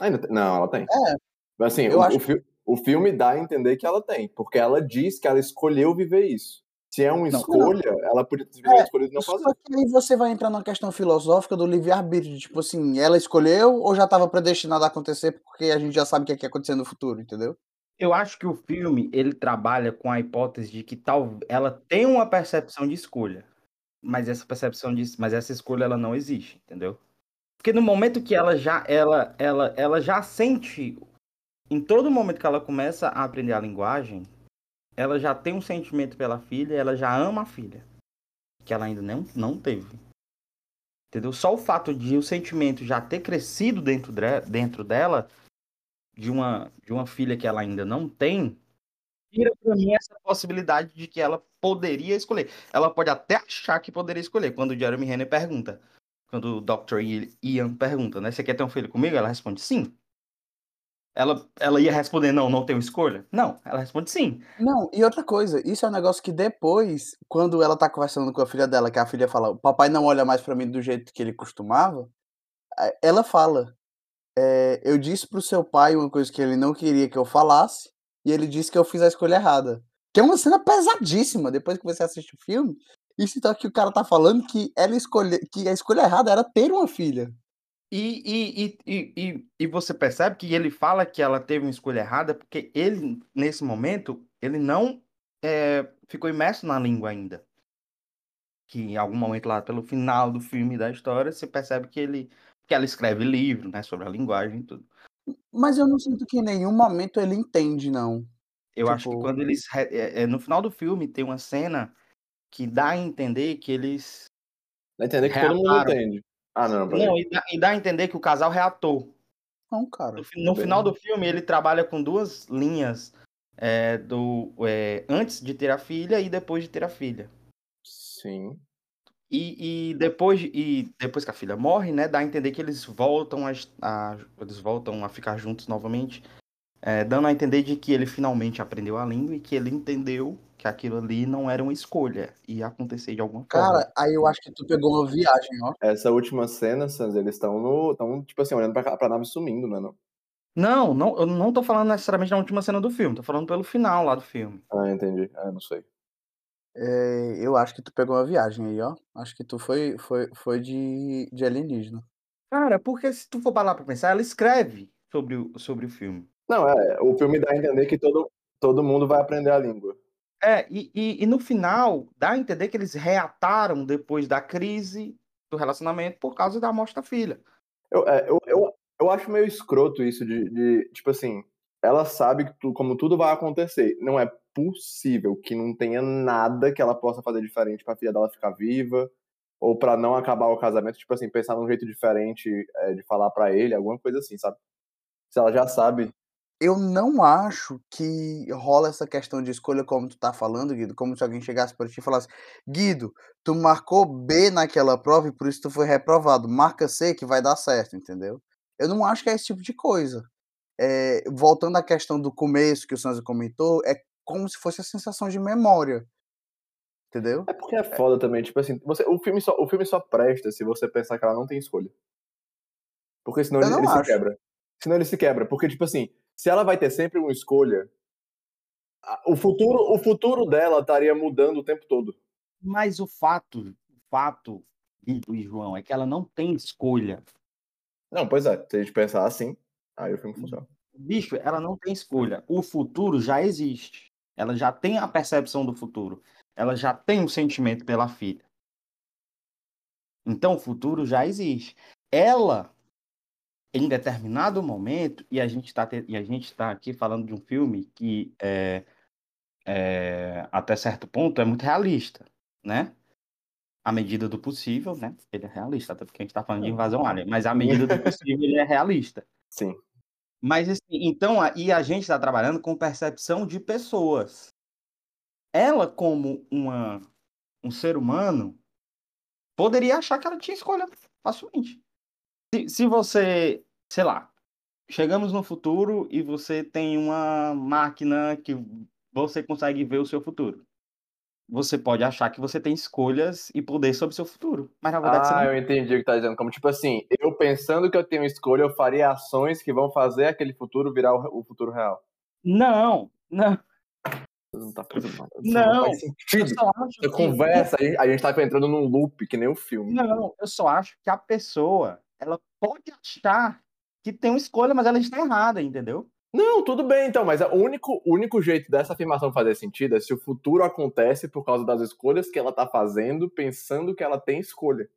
S1: Ainda não, ela tem.
S2: É.
S1: Assim, eu o, acho... o, fi o filme dá a entender que ela tem, porque ela diz que ela escolheu viver isso. Se é uma escolha, não. ela podia ter é, escolhido não fazer. Só
S2: que aí você vai entrar numa questão filosófica do livre-arbítrio, tipo assim, ela escolheu ou já estava predestinado a acontecer porque a gente já sabe o que, é que ia acontecer no futuro, entendeu?
S3: Eu acho que o filme ele trabalha com a hipótese de que tal ela tem uma percepção de escolha, mas essa percepção de, mas essa escolha ela não existe, entendeu? Porque no momento que ela já ela ela ela já sente em todo momento que ela começa a aprender a linguagem, ela já tem um sentimento pela filha, ela já ama a filha, que ela ainda não, não teve. Entendeu? Só o fato de o sentimento já ter crescido dentro, de, dentro dela de uma, de uma filha que ela ainda não tem, tira para mim essa possibilidade de que ela poderia escolher. Ela pode até achar que poderia escolher. Quando o Jeremy Renner pergunta, quando o Dr. Ian pergunta, né? Você quer ter um filho comigo? Ela responde sim. Ela, ela ia responder não, não tenho escolha? Não, ela responde sim.
S2: Não, e outra coisa, isso é um negócio que depois, quando ela tá conversando com a filha dela, que a filha fala, o papai não olha mais para mim do jeito que ele costumava, ela fala, é, eu disse pro seu pai uma coisa que ele não queria que eu falasse, e ele disse que eu fiz a escolha errada. Que é uma cena pesadíssima, depois que você assiste o filme. Isso então que o cara tá falando que ela escolhe, que a escolha errada era ter uma filha.
S3: E, e, e, e, e, você percebe que ele fala que ela teve uma escolha errada, porque ele, nesse momento, ele não é, ficou imerso na língua ainda. Que em algum momento lá, pelo final do filme da história, você percebe que ele que ela escreve livro, né, sobre a linguagem e tudo.
S2: Mas eu não sinto que em nenhum momento ele entende, não.
S3: Eu acho que
S2: Tipo-
S3: quando eles. é, é, no final do filme tem uma cena que dá a entender que eles.
S1: Dá a entender que todo mundo entende. Ah, não, peraí.
S3: Não, e dá, e dá a entender que o casal reatou.
S2: Não, cara.
S3: No, no final do filme, ele trabalha com duas linhas é, do é, antes de ter a filha e depois de ter a filha.
S1: Sim.
S3: E, e depois, de- e depois que a filha morre, né, dá a entender que eles voltam a, a- eles voltam a ficar juntos novamente, é, dando a entender de que ele finalmente aprendeu a língua e que ele entendeu que aquilo ali não era uma escolha, ia acontecer de alguma forma.
S2: Cara, aí eu acho que tu pegou uma viagem, ó.
S1: Essa última cena, Sans, eles estão no. Estão, tipo assim, olhando pra, pra nave sumindo, né? Não?
S3: Não, não, eu não tô falando necessariamente da última cena do filme, tô falando pelo final lá do filme.
S1: Ah, entendi. Ah, não sei.
S2: É, eu acho que tu pegou uma viagem aí, ó. Acho que tu foi, foi, foi de, de alienígena.
S3: Cara, porque se tu for parar pra pensar, ela escreve sobre o, sobre o filme.
S1: Não, é. O filme dá a entender que todo, todo mundo vai aprender a língua.
S3: É, e, e, e no final dá a entender que eles reataram depois da crise do relacionamento por causa da morte da filha.
S1: Eu, é, eu, eu, eu acho meio escroto isso de, de, tipo assim, ela sabe que tu, como tudo vai acontecer. Não é possível que não tenha nada que ela possa fazer diferente pra filha dela ficar viva, ou pra não acabar o casamento, tipo assim, pensar num jeito diferente é, de falar pra ele, alguma coisa assim, sabe? Se ela já sabe.
S2: Eu não acho que rola essa questão de escolha como tu tá falando, Guido, como se alguém chegasse pra ti e falasse, Guido, tu marcou B naquela prova e por isso tu foi reprovado. Marca C que vai dar certo, entendeu? Eu não acho que é esse tipo de coisa. É, voltando à questão do começo que o Sanza comentou, é como se fosse a sensação de memória. Entendeu?
S1: É porque é foda também, tipo assim, você, o, filme só, o filme só presta se você pensar que ela não tem escolha. Porque senão ele,
S2: não
S1: ele se quebra. Senão ele se quebra. Porque, tipo assim, se ela vai ter sempre uma escolha, o futuro, o futuro dela estaria mudando o tempo todo.
S3: Mas o fato, o fato, Guido e João, é que ela não tem escolha.
S1: Não, pois é, se a gente pensar assim, aí o filme funciona.
S3: Bicho, ela não tem escolha. O futuro já existe. Ela já tem a percepção do futuro. Ela já tem o sentimento pela filha. Então o futuro já existe. Ela, em determinado momento, e a gente está tá aqui falando de um filme que é, é, até certo ponto é muito realista, né? À medida do possível, né? Ele é realista, até porque a gente está falando de invasão alien, mas à medida do possível ele é realista.
S1: Sim.
S3: Mas assim, então, e a gente está trabalhando com percepção de pessoas. Ela, como uma, um ser humano, poderia achar que ela tinha escolha facilmente. Se, se você, sei lá, chegamos no futuro e você tem uma máquina que você consegue ver o seu futuro. Você pode achar que você tem escolhas e poder sobre o seu futuro. Mas na verdade você
S1: Ah,
S3: não
S1: eu entendi o que tá dizendo. Como, tipo assim, eu pensando que eu tenho escolha, eu faria ações que vão fazer aquele futuro virar o, o futuro real.
S3: Não, não,
S1: Não tá fazendo nada.
S3: Não,
S1: faz
S3: eu
S1: sentido.
S3: que
S1: conversa, a gente, tá entrando num loop, que nem o filme.
S3: Não, eu só acho que a pessoa, ela pode achar que tem uma escolha, mas ela está errada, entendeu?
S1: Não, tudo bem, então, mas o único, o único jeito dessa afirmação fazer sentido é se o futuro acontece por causa das escolhas que ela tá fazendo, pensando que ela tem escolha.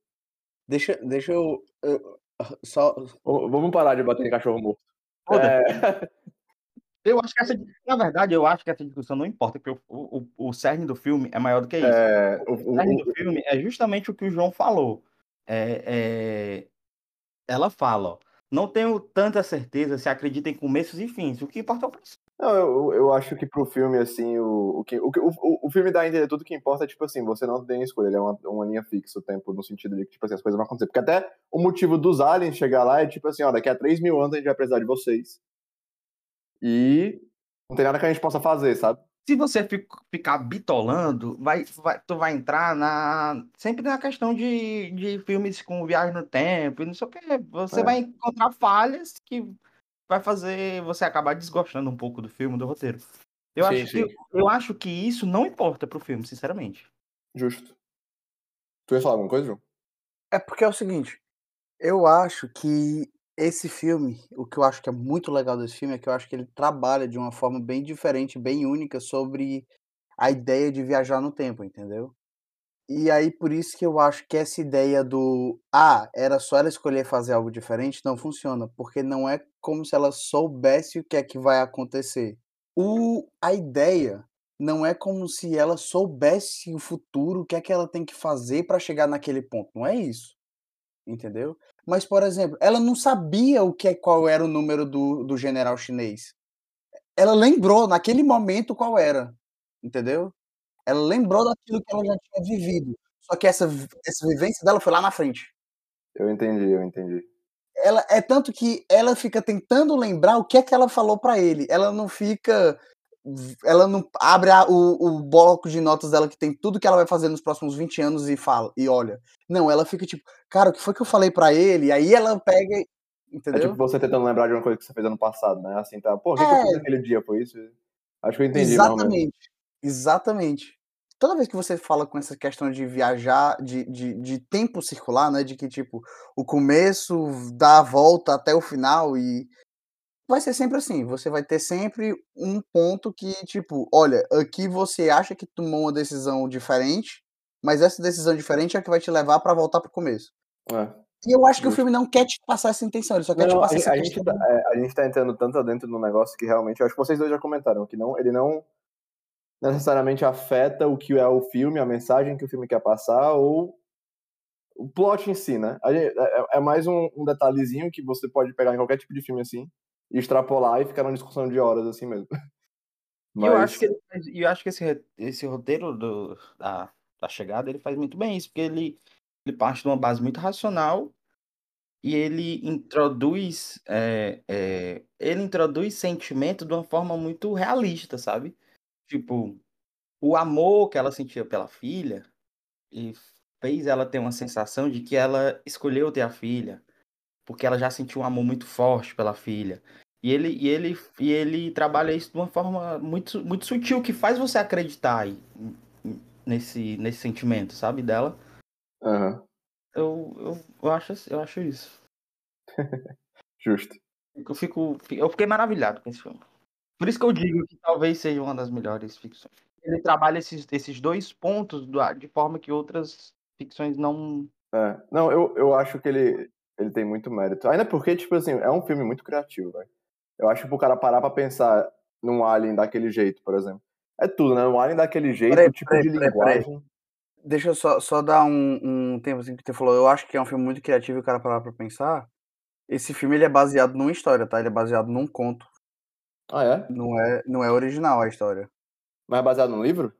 S2: Deixa, deixa eu, eu- só
S1: V- Vamos parar de bater em cachorro morto. É,
S3: Eu acho que essa, na verdade, eu acho que essa discussão não importa, porque o, o, o cerne do filme é maior do que isso.
S1: é, o-
S3: O cerne do filme é justamente o que o João falou. É, é, ela fala, ó, não tenho tanta certeza se acredita em começos e fins. O que importa é o princípio.
S1: Não, eu, eu acho que pro filme, assim, o, o, que, o, o, o filme dá a entender tudo que importa é, tipo assim, você não tem escolha, ele é uma, uma linha fixa o tempo, no sentido de que, tipo assim, as coisas vão acontecer. Porque até o motivo dos aliens chegar lá é, tipo assim, ó, daqui a 3 mil anos a gente vai precisar de vocês. E não tem nada que a gente possa fazer, sabe?
S3: Se você fi- ficar bitolando, vai, vai- tu vai entrar na sempre na questão de, de filmes com viagem no tempo e não sei o quê. Você
S1: É.
S3: vai encontrar falhas que vai fazer você acabar desgostando um pouco do filme, do roteiro. Eu,
S1: Sim,
S3: acho, que,
S1: sim.
S3: eu acho que isso não importa pro filme, sinceramente.
S1: Justo. Tu ia falar alguma coisa, João?
S2: É porque é o seguinte, Eu acho que esse filme, o que eu acho que é muito legal desse filme é que eu acho que ele trabalha de uma forma bem diferente, bem única sobre a ideia de viajar no tempo, entendeu? E aí por isso que eu acho que essa ideia do ah, era só ela escolher fazer algo diferente não funciona, porque não é como se ela soubesse o que é que vai acontecer. O a ideia não é como se ela soubesse o futuro, o que é que ela tem que fazer para chegar naquele ponto, não é isso. Entendeu? Mas, por exemplo, ela não sabia o que é qual era o número do do general chinês. Ela lembrou naquele momento qual era, entendeu? Ela lembrou daquilo que ela já tinha vivido, só que essa essa vivência dela foi lá na frente.
S1: Eu entendi, eu entendi.
S2: Ela é tanto que ela fica tentando lembrar o que é que ela falou pra ele, ela não fica ela não abre a o o bloco de notas dela que tem tudo que ela vai fazer nos próximos 20 anos e fala e olha. Não, ela fica tipo: "Cara, o que foi que eu falei pra ele?" Aí ela pega e
S1: É tipo
S2: entendeu?
S1: você tentando lembrar de uma coisa que você fez ano passado, né, assim, tá: "Pô, o que que eu fiz
S2: É.
S1: naquele dia? Foi isso?" Acho que eu entendi.
S2: Exatamente, exatamente. Toda vez que você fala com essa questão de viajar, de de de tempo circular, né, de que tipo, o começo dá a volta até o final e vai ser sempre assim, você vai ter sempre um ponto que tipo: "Olha, aqui você acha que tomou uma decisão diferente, mas essa decisão diferente é a que vai te levar pra voltar para o começo".
S1: É,
S2: E eu acho que o filme não quer te passar essa intenção, ele só quer te
S1: Não, a
S2: passar
S1: gen
S2: essa
S1: a gente tá é, a gente tá entrando tanto dentro do negócio que realmente eu acho que vocês 2 já comentaram, que não ele não necessariamente afeta o que é o filme, a mensagem que o filme quer passar ou o plot em si, né. A é é é mais um um detalhezinho que você pode pegar em qualquer tipo de filme, assim, extrapolar e ficar numa discussão de horas, assim mesmo.
S3: E eu acho
S1: Mas
S3: que eu acho que esse esse roteiro do da da Chegada, ele faz muito bem isso, porque ele ele parte de uma base muito racional e ele introduz, eh eh, ele introduz sentimento de uma forma muito realista, sabe. Tipo, o amor que ela sentia pela filha, e fez ela ter uma sensação de que ela escolheu ter a filha, porque ela já sentiu um amor muito forte pela filha. E ele e ele e ele trabalha isso de uma forma muito muito sutil, que faz você acreditar nesse nesse sentimento, sabe, dela.
S1: Aham.
S3: Eu eu eu acho assi eu acho isso.
S1: Justo.
S3: Eu fico eu fiquei maravilhado com esse filme. Por isso que eu digo que talvez seja uma das melhores ficções. Ele trabalha esses esses 2 pontos de forma que outras ficções não
S1: É. Não, eu eu acho que ele ele tem muito mérito. Ainda porque, tipo assim, é um filme muito criativo, velho. Eu acho que pro cara parar pra pensar num Alien daquele jeito, por exemplo, é tudo, né, um Alien daquele jeito,
S2: Espera aí,
S1: o tipo
S2: espera aí,
S1: de
S2: espera aí, espera aí.
S1: linguagem
S2: Deixa eu só só dar um um tempo, assim, que você falou, eu acho que é um filme muito criativo e o cara parar pra pensar, esse filme ele é baseado numa história, tá, ele é baseado num conto.
S1: Ah, é?
S2: Não é não é original a história.
S1: Mas é baseado num livro?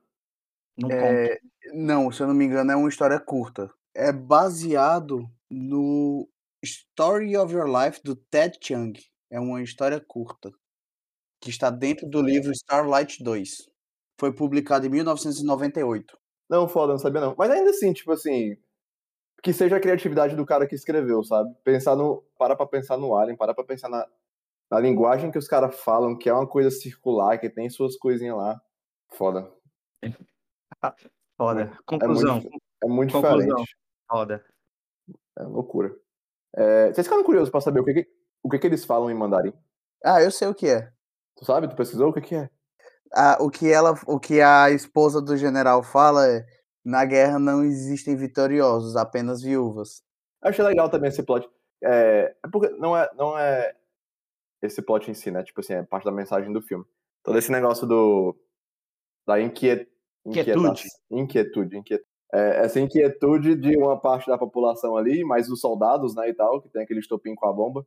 S3: Num conto.
S2: Eh, não, se eu não me engano é uma história curta. É baseado no Story of Your Life do Ted Chiang, é uma história curta, que está dentro do livro Starlight 2. Foi publicado em 1998.
S1: Não, foda, não sabia não. Mas ainda assim, tipo assim, que seja a criatividade do cara que escreveu, sabe. Pensar no parar pra pensar no Alien, parar pra pensar na na linguagem que os cara falam, que é uma coisa circular, que tem suas coisinha lá. Foda.
S3: Foda.
S1: É muito
S3: Conclusão.
S1: é muito
S3: Conclusão.
S1: diferente.
S3: Foda.
S1: É loucura. Eh, vocês ficaram curiosos pra saber o que que o que que eles falam em mandarim?
S2: Ah, eu sei o que é.
S1: Tu sabe? Tu pesquisou? O que que é?
S2: Ah, o que ela o que a esposa do general fala é: "Na guerra não existem vitoriosos, apenas viúvas".
S1: Eu achei legal também esse plot. Eh, é porque não é não é esse plot em si, né, tipo assim, é parte da mensagem do filme. Todo esse negócio do da inquie inquieta
S3: Quietude.
S1: inquietude, eh, essa inquietude de uma parte da população ali, mais os soldados, né, e tal, que tem aquele estopim com a bomba.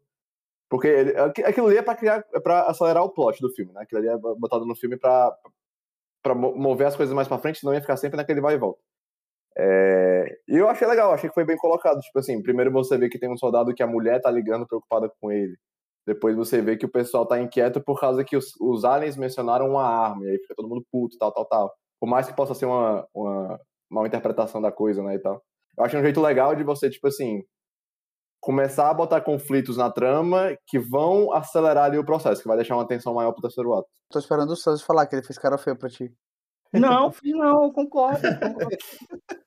S1: Porque ele aqui aquilo ali é pra criar é pra acelerar o plot do filme, né, aquilo ali é bo botado no filme pra pra mo mover as coisas mais pra frente, senão ia ficar sempre naquele vai e volta. Eh, e eu achei legal, achei que foi bem colocado, tipo assim, primeiro você vê que tem um soldado que a mulher tá ligando preocupada com ele, depois você vê que o pessoal tá inquieto por causa que os os aliens mencionaram uma arma, e aí fica todo mundo puto, tal, tal, tal. Por mais que possa ser uma uma mal interpretação da coisa, né, e tal. Eu achei um jeito legal de você, tipo assim, começar a botar conflitos na trama que vão acelerar ali o processo, que vai deixar uma tensão maior para o terceiro ato.
S2: Tô esperando o Santos falar que ele fez cara feia pra ti.
S3: Não, não, eu concordo, concordo.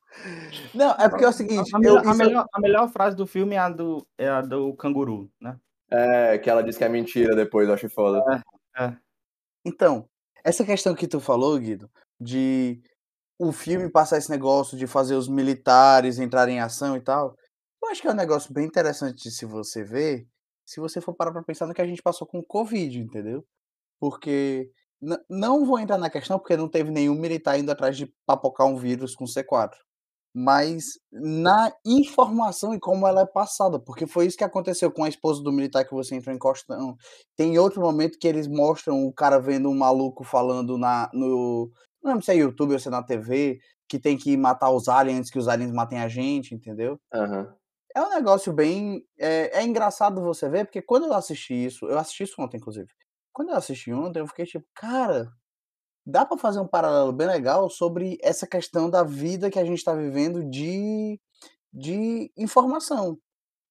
S2: Não, é porque é o seguinte.
S3: A,
S2: eu-
S3: melhor, a melhor- a melhor frase do filme é a do, é a do canguru, né?
S1: É, que ela disse que é mentira depois, eu acho foda.
S2: Então, essa questão que tu falou, Guido, de o filme passar esse negócio de fazer os militares entrarem em ação e tal, eu acho que é um negócio bem interessante se você ver, se você for parar pra pensar no que a gente passou com o Covid, entendeu? Porque não vou entrar na questão porque não teve nenhum militar indo atrás de papocar um vírus com C4. Mas na informação e como ela é passada, porque foi isso que aconteceu com a esposa do militar que você entrou em questão. Tem outro momento que eles mostram o cara vendo um maluco falando na, no. Não lembro se é YouTube ou se é na TV, que tem que matar os aliens antes que os aliens matem a gente, entendeu?
S1: Aham.
S2: É um negócio bem. É, é engraçado você ver, porque quando eu assisti isso, eu assisti isso ontem, inclusive. Quando eu assisti ontem, eu fiquei tipo, cara, dá pra fazer um paralelo bem legal sobre essa questão da vida que a gente tá vivendo de, de informação.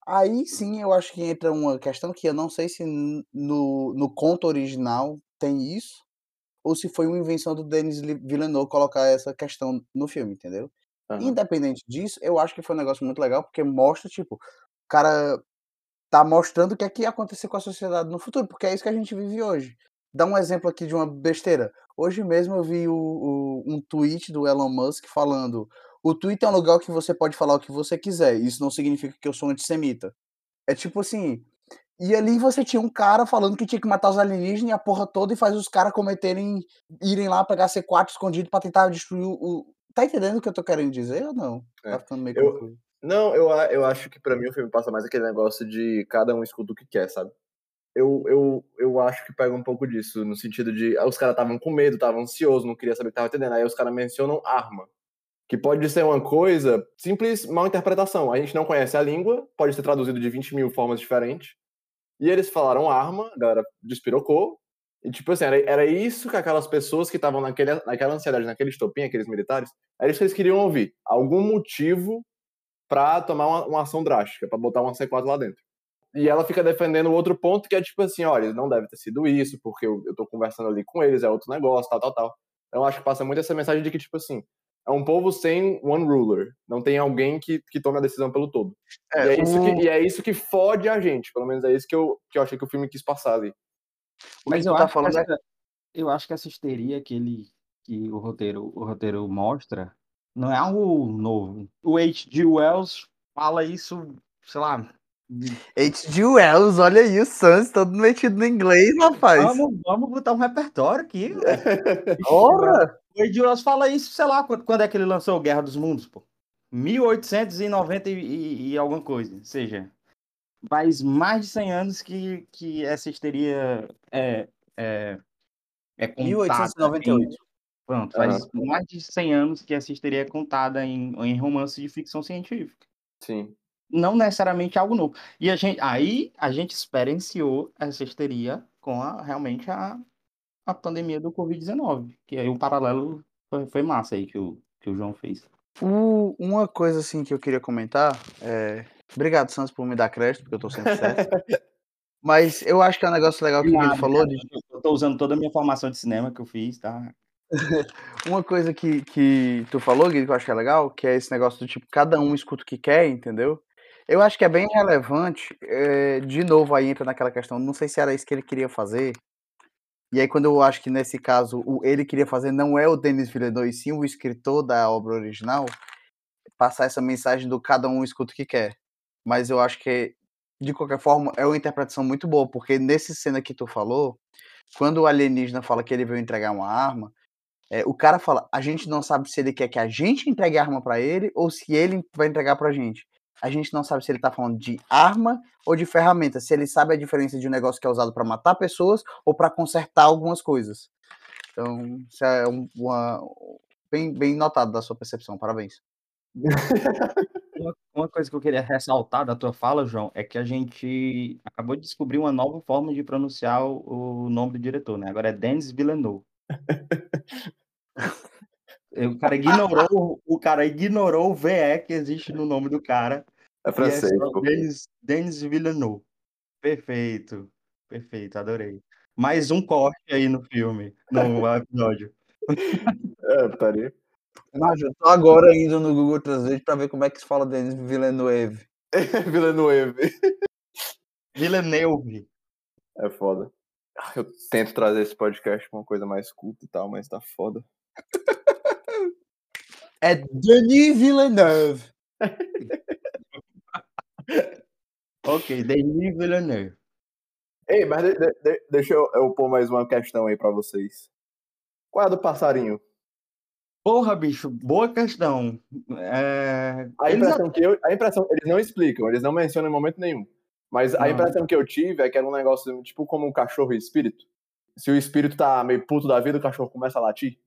S2: Aí sim eu acho que entra uma questão que eu não sei se no, no conto original tem isso, ou se foi uma invenção do Denis Villeneuve colocar essa questão no filme, entendeu?
S1: aham.
S2: Independente disso, eu acho que foi um negócio muito legal, porque mostra, tipo, o cara tá mostrando o que é que ia acontecer com a sociedade no futuro, porque é isso que a gente vive hoje. Dá um exemplo aqui de uma besteira. Hoje mesmo eu vi o- o- um tweet do Elon Musk falando: o Twitter é um lugar que você pode falar o que você quiser, isso não significa que eu sou antissemita. É tipo assim. E ali você tinha um cara falando que tinha que matar os alienígenas e a porra toda e faz os caras cometerem. irem lá pegar C4 escondido pra tentar destruir o. Tá entendendo o que eu tô querendo dizer ou não?
S1: É,
S2: Tá ficando meio
S1: eu-
S2: confuso.
S1: Não, eu, eu acho que pra mim o filme passa mais aquele negócio de cada um escuta o que quer, sabe? Eu, eu, eu acho que pega um pouco disso, no sentido de ah, os caras estavam com medo, estavam ansiosos, não queria saber o que tava entendendo. Aí os caras mencionam arma. Que pode ser uma coisa simples, mal interpretação. A gente não conhece a língua, pode ser traduzido de 20 mil formas diferentes. E eles falaram arma, a galera despirocou. E, tipo assim, era, era isso que aquelas pessoas que estavam naquela ansiedade, naquele estopim, aqueles militares, era isso que eles queriam ouvir. Algum motivo pra tomar uma, uma ação drástica, pra botar uma C4 lá dentro. E ela fica defendendo outro ponto, que é tipo assim, olha, não deve ter sido isso, porque eu, eu tô conversando ali com eles, é outro negócio, tal, tal, tal. Então eu acho que passa muito essa mensagem de que, tipo assim, é um povo sem one ruler. Não tem alguém que, que tome a decisão pelo todo. e, é isso que, e é isso que fode a gente. Pelo menos é isso que eu, que eu achei que o filme quis passar ali.
S2: O
S3: Mas eu
S2: tá
S3: acho,
S2: falando
S3: que
S2: é
S3: essa, eu acho que essa histeria que, ele, que o, roteiro, o roteiro mostra não é algo novo. O H.G. Wells fala isso, sei lá.
S2: H.G. Wells, olha aí o Sans todo metido no inglês, rapaz.
S3: Vamos, vamos botar um repertório aqui.
S2: Ora!
S3: O H.G. Wells fala isso, sei lá, quando, é que ele lançou Guerra dos Mundos, pô? 1890 e, e, e alguma coisa. Ou seja, faz mais de 100 anos que, que essa histeria é, é, é contada.
S2: 1898.
S3: em- Pronto, faz mais de 100 anos que essa histeria é contada em, em romances de ficção científica.
S1: Sim.
S3: Não necessariamente algo novo. E a gente, aí a gente experienciou essa histeria com a, realmente a, a pandemia do Covid-19. Que aí o paralelo foi, foi massa aí que o, que o João fez.
S2: Uma coisa assim que eu queria comentar é. Obrigado, Sans, por me dar crédito, porque eu tô sempre certo. Mas eu acho que é um negócio legal que o falou. De...
S3: Eu tô usando toda a minha formação de cinema que eu fiz, tá?
S2: Uma coisa que, que tu falou, Guido, que eu acho que é legal, que é esse negócio do tipo, cada um escuta o que quer, entendeu? Eu acho que é bem relevante. é, de novo, aí entra naquela questão, não sei se era isso que ele queria fazer. E aí, quando eu acho que nesse caso o ele queria fazer não é o Denis Villeneuve, sim o escritor da obra original, passar essa mensagem do cada um escuta o que quer. Mas eu acho que, de qualquer forma, é uma interpretação muito boa, porque nesse cena que tu falou, quando o alienígena fala que ele veio entregar uma arma, é, o cara fala, a gente não sabe se ele quer que a gente entregue a arma pra ele ou se ele vai entregar pra gente. A gente não sabe se ele tá falando de arma ou de ferramenta, se ele sabe a diferença de um negócio que é usado pra matar pessoas ou pra consertar algumas coisas. Então, isso é um- uma bem, bem notado da sua percepção. Parabéns.
S3: Uma, uma coisa que eu queria ressaltar da tua fala, João, é que a gente acabou de descobrir uma nova forma de pronunciar o, o nome do diretor, né? Agora é Denis Villeneuve. O cara ignorou, o cara ignorou o VE que existe no nome do cara.
S1: É
S3: é
S1: francês, pô.
S3: Denis, Denis Villeneuve. Perfeito. Perfeito, adorei. Mais um corte aí no filme, no episódio.
S1: É, putaria.
S2: Mas eu tô agora indo no Google Translate pra ver como é que se fala Denis Villeneuve.
S1: Villeneuve.
S3: Villeneuve.
S1: É foda. Eu tento trazer esse podcast pra uma coisa mais culta e tal, mas tá foda.
S2: É Denis Villeneuve.
S3: Ok, Denis Villeneuve.
S1: Ei, mas de- de- de- deixa eu, eu pôr mais uma questão aí pra vocês. Qual é a do passarinho?
S3: Porra, bicho, boa questão. É...
S1: A
S3: eles
S1: impressão que eu. A impressão, eles não explicam, eles não mencionam em momento nenhum. Mas a
S3: Não.
S1: impressão que eu tive é que era um negócio tipo como um cachorro e espírito. Se o espírito tá meio puto da vida, o cachorro começa a latir.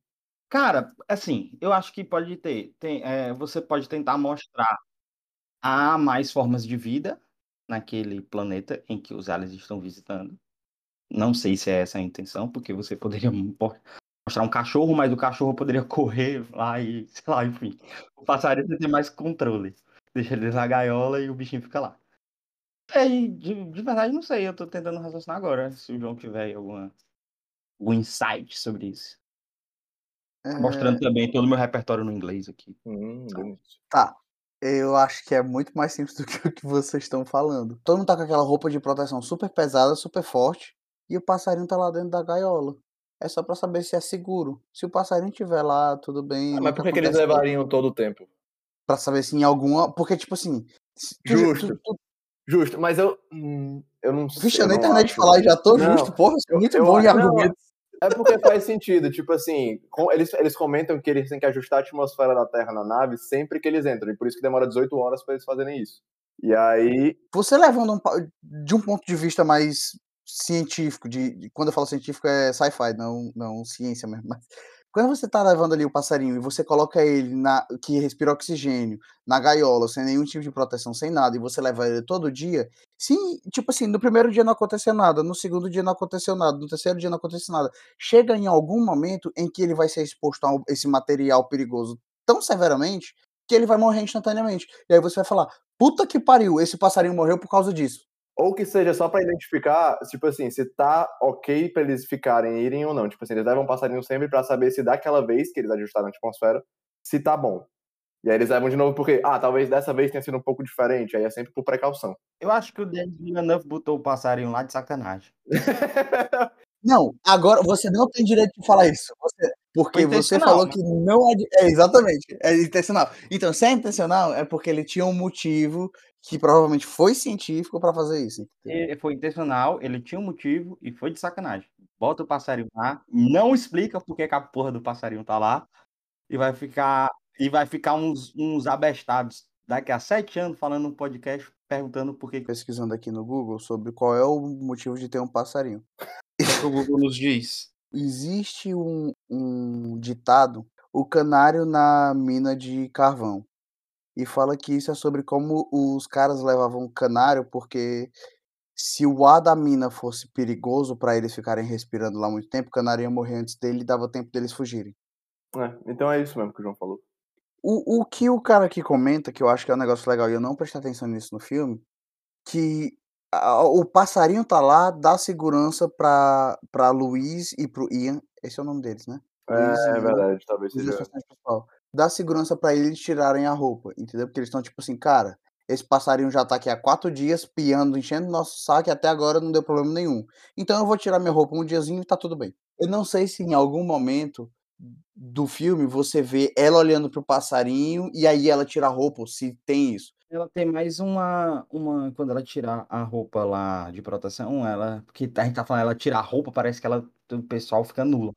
S3: Cara, assim, eu acho que pode ter. Tem, é, você pode tentar mostrar há mais formas de vida naquele planeta em que os aliens estão visitando. Não sei se é essa a intenção, porque você poderia mo- mostrar um cachorro, mas o cachorro poderia correr lá e, sei lá, enfim. O passarinho tem mais controle. Deixa ele na gaiola e o bichinho fica lá. É, de, de verdade, não sei. Eu tô tentando raciocinar agora. Se o João tiver alguma, algum insight sobre isso.
S2: É,
S3: Mostrando também todo o meu repertório no inglês aqui.
S1: Hum, bonito.
S2: Tá. Eu acho que é muito mais simples do que o que vocês estão falando. Todo mundo tá com aquela roupa de proteção super pesada, super forte, e o passarinho tá lá dentro da gaiola. É só pra saber se é seguro. Se o passarinho estiver lá, tudo bem.
S1: Ah, mas por que, que eles levariam todo o tempo?
S2: Pra saber se em alguma. Porque, tipo assim.
S1: Justo.
S2: tu- tu-
S1: Justo, mas eu. hum, eu não sei.
S2: Vixe, eu
S1: eu
S2: na
S1: não
S2: internet
S1: acho.
S2: falar e já tô
S1: Não,
S2: justo, porra, sou
S1: eu-
S2: muito
S1: eu
S2: bom em
S1: acho- não,
S2: argumentos.
S1: É porque faz sentido, tipo assim, com- eles, eles comentam que eles têm que ajustar a atmosfera da Terra na nave sempre que eles entram, e por isso que demora 18 horas pra eles fazerem isso. E aí,
S2: Você levando um de um ponto de vista mais científico, de, de- quando eu falo científico é sci-fi, não, não ciência mesmo. Mas quando você tá levando ali o passarinho e você coloca ele na que respira oxigênio na gaiola, sem nenhum tipo de proteção, sem nada, e você leva ele todo dia, se tipo assim, no primeiro dia não aconteceu nada, no segundo dia não aconteceu nada, no terceiro dia não aconteceu nada, chega em algum momento em que ele vai ser exposto a esse material perigoso tão severamente que ele vai morrer instantaneamente. E aí você vai falar: puta que pariu, esse passarinho morreu por causa disso.
S1: Ou que seja só pra identificar, tipo assim, se tá ok pra eles ficarem, irem ou não. Tipo assim, eles levam um passarinho sempre pra saber se daquela vez que eles ajustaram a atmosfera, se tá bom. E aí eles levam de novo porque, ah, talvez dessa vez tenha sido um pouco diferente, aí é sempre por precaução.
S3: Eu acho que o Denis Villeneuve botou o passarinho lá de sacanagem.
S2: Não, agora você não tem direito de falar isso. Você- porque você falou
S3: né?
S2: que não é, de- é. Exatamente, é intencional. Então, se é intencional, é porque ele tinha um motivo que provavelmente foi científico pra fazer isso.
S3: E Foi intencional, ele tinha um motivo e foi de sacanagem. Bota o passarinho lá, não explica por que que a porra do passarinho tá lá e vai ficar e vai ficar uns, uns abestados daqui a sete anos falando no podcast perguntando por que, que
S2: Pesquisando aqui no Google sobre qual é o motivo de ter um passarinho.
S3: o Google nos diz.
S2: Existe um, um ditado, o canário na mina de carvão. E fala que isso é sobre como os caras levavam o canário, porque se o ar da mina fosse perigoso para eles ficarem respirando lá muito tempo, o canário ia morrer antes dele e dava tempo deles fugirem.
S1: É, então é isso mesmo que o João falou.
S2: O, o que o cara aqui comenta, que eu acho que é um negócio legal e eu não prestei atenção nisso no filme, que a- o passarinho tá lá, dá segurança pra, pra Luiz e pro Ian. Esse é o nome deles, né? Luiz e
S1: É verdade, talvez seja.
S2: principal. Dá segurança pra eles tirarem a roupa, entendeu? Porque eles estão tipo assim, cara, esse passarinho já tá aqui há quatro dias piando, enchendo nosso saco e até agora não deu problema nenhum. Então eu vou tirar minha roupa um diazinho e tá tudo bem. Eu não sei se em algum momento do filme você vê ela olhando pro passarinho e aí ela tira a roupa, ou se tem isso.
S3: Ela tem mais uma, uma. Quando ela tirar a roupa lá de proteção, ela. Porque a gente tá falando, ela tirar a roupa, parece que ela, o pessoal fica nula.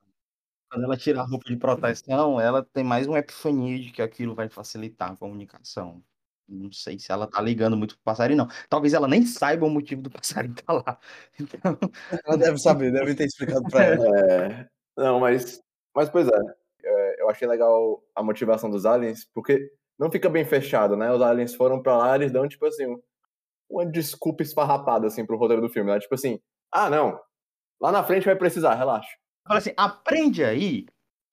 S3: Quando ela tira a roupa de proteção, ela tem mais uma epifania de que aquilo vai facilitar a comunicação. Não sei se ela tá ligando muito pro passarinho, não. Talvez ela nem saiba o motivo do passarinho estar lá. Então,
S2: Ela deve saber, deve ter explicado pra ela.
S1: É, não, mas, mas pois é, é, eu achei legal a motivação dos aliens, porque não fica bem fechado, né? Os aliens foram pra lá, eles dão, tipo assim, um- uma desculpa esfarrapada, assim, pro roteiro do filme, né? Tipo assim, ah, não, lá na frente vai precisar, relaxa.
S3: Fala assim, aprende aí.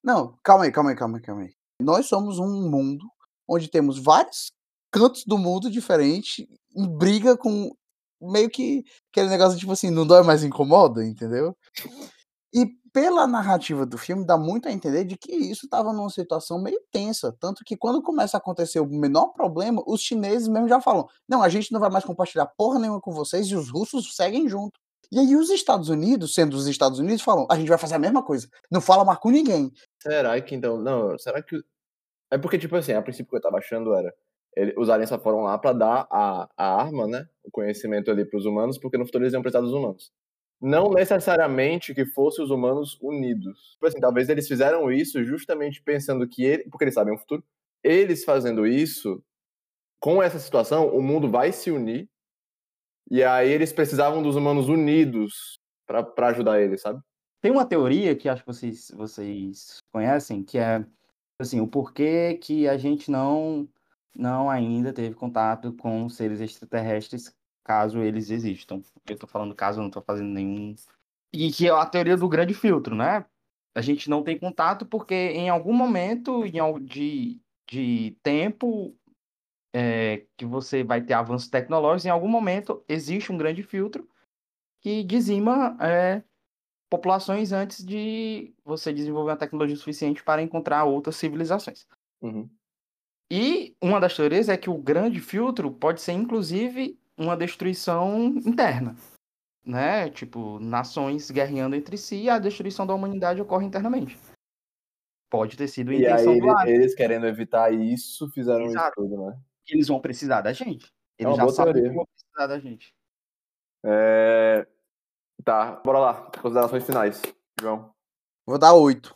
S2: Não, calma aí, calma aí, calma aí, calma aí. Nós somos um mundo onde temos vários cantos do mundo diferentes em briga com meio que aquele negócio tipo assim, não dói mais incomoda, entendeu? E pela narrativa do filme, dá muito a entender de que isso estava numa situação meio tensa. Tanto que quando começa a acontecer o menor problema, os chineses mesmo já falam: não, a gente não vai mais compartilhar porra nenhuma com vocês e os russos seguem junto. E aí os Estados Unidos, sendo os Estados Unidos, falam: a gente vai fazer a mesma coisa. Não fala mais com ninguém.
S1: Será que então. Não, será que. É porque, tipo assim, a princípio que eu tava achando era. Ele, os aliens só foram lá pra dar a, a arma, né? O conhecimento ali pros humanos, porque no futuro eles iam precisar dos humanos não necessariamente que fossem os humanos unidos. Tipo assim, talvez eles fizeram isso justamente pensando que ele, porque eles sabem o futuro, eles fazendo isso, com essa situação, o mundo vai se unir, e aí eles precisavam dos humanos unidos para ajudar eles, sabe?
S3: Tem uma teoria que acho que vocês, vocês conhecem, que é assim, o porquê que a gente não não ainda teve contato com seres extraterrestres caso eles existam. Eu estou falando caso, eu não estou fazendo nenhum. E que é a teoria do grande filtro, né? A gente não tem contato porque em algum momento de, de tempo é, que você vai ter avanços tecnológicos, em algum momento existe um grande filtro que dizima é, populações antes de você desenvolver uma tecnologia suficiente para encontrar outras civilizações.
S1: Uhum.
S3: E uma das teorias é que o grande filtro pode ser, inclusive, uma destruição interna, né? Tipo, nações guerreando entre si e a destruição da humanidade ocorre internamente. Pode ter sido a intenção
S1: e aí, eles, eles querendo evitar isso, fizeram Exato. isso tudo, né?
S3: Eles vão precisar da gente. É eles é já sabem que vão precisar da gente.
S1: É... Tá, bora lá. Considerações finais, João.
S2: Vou dar oito.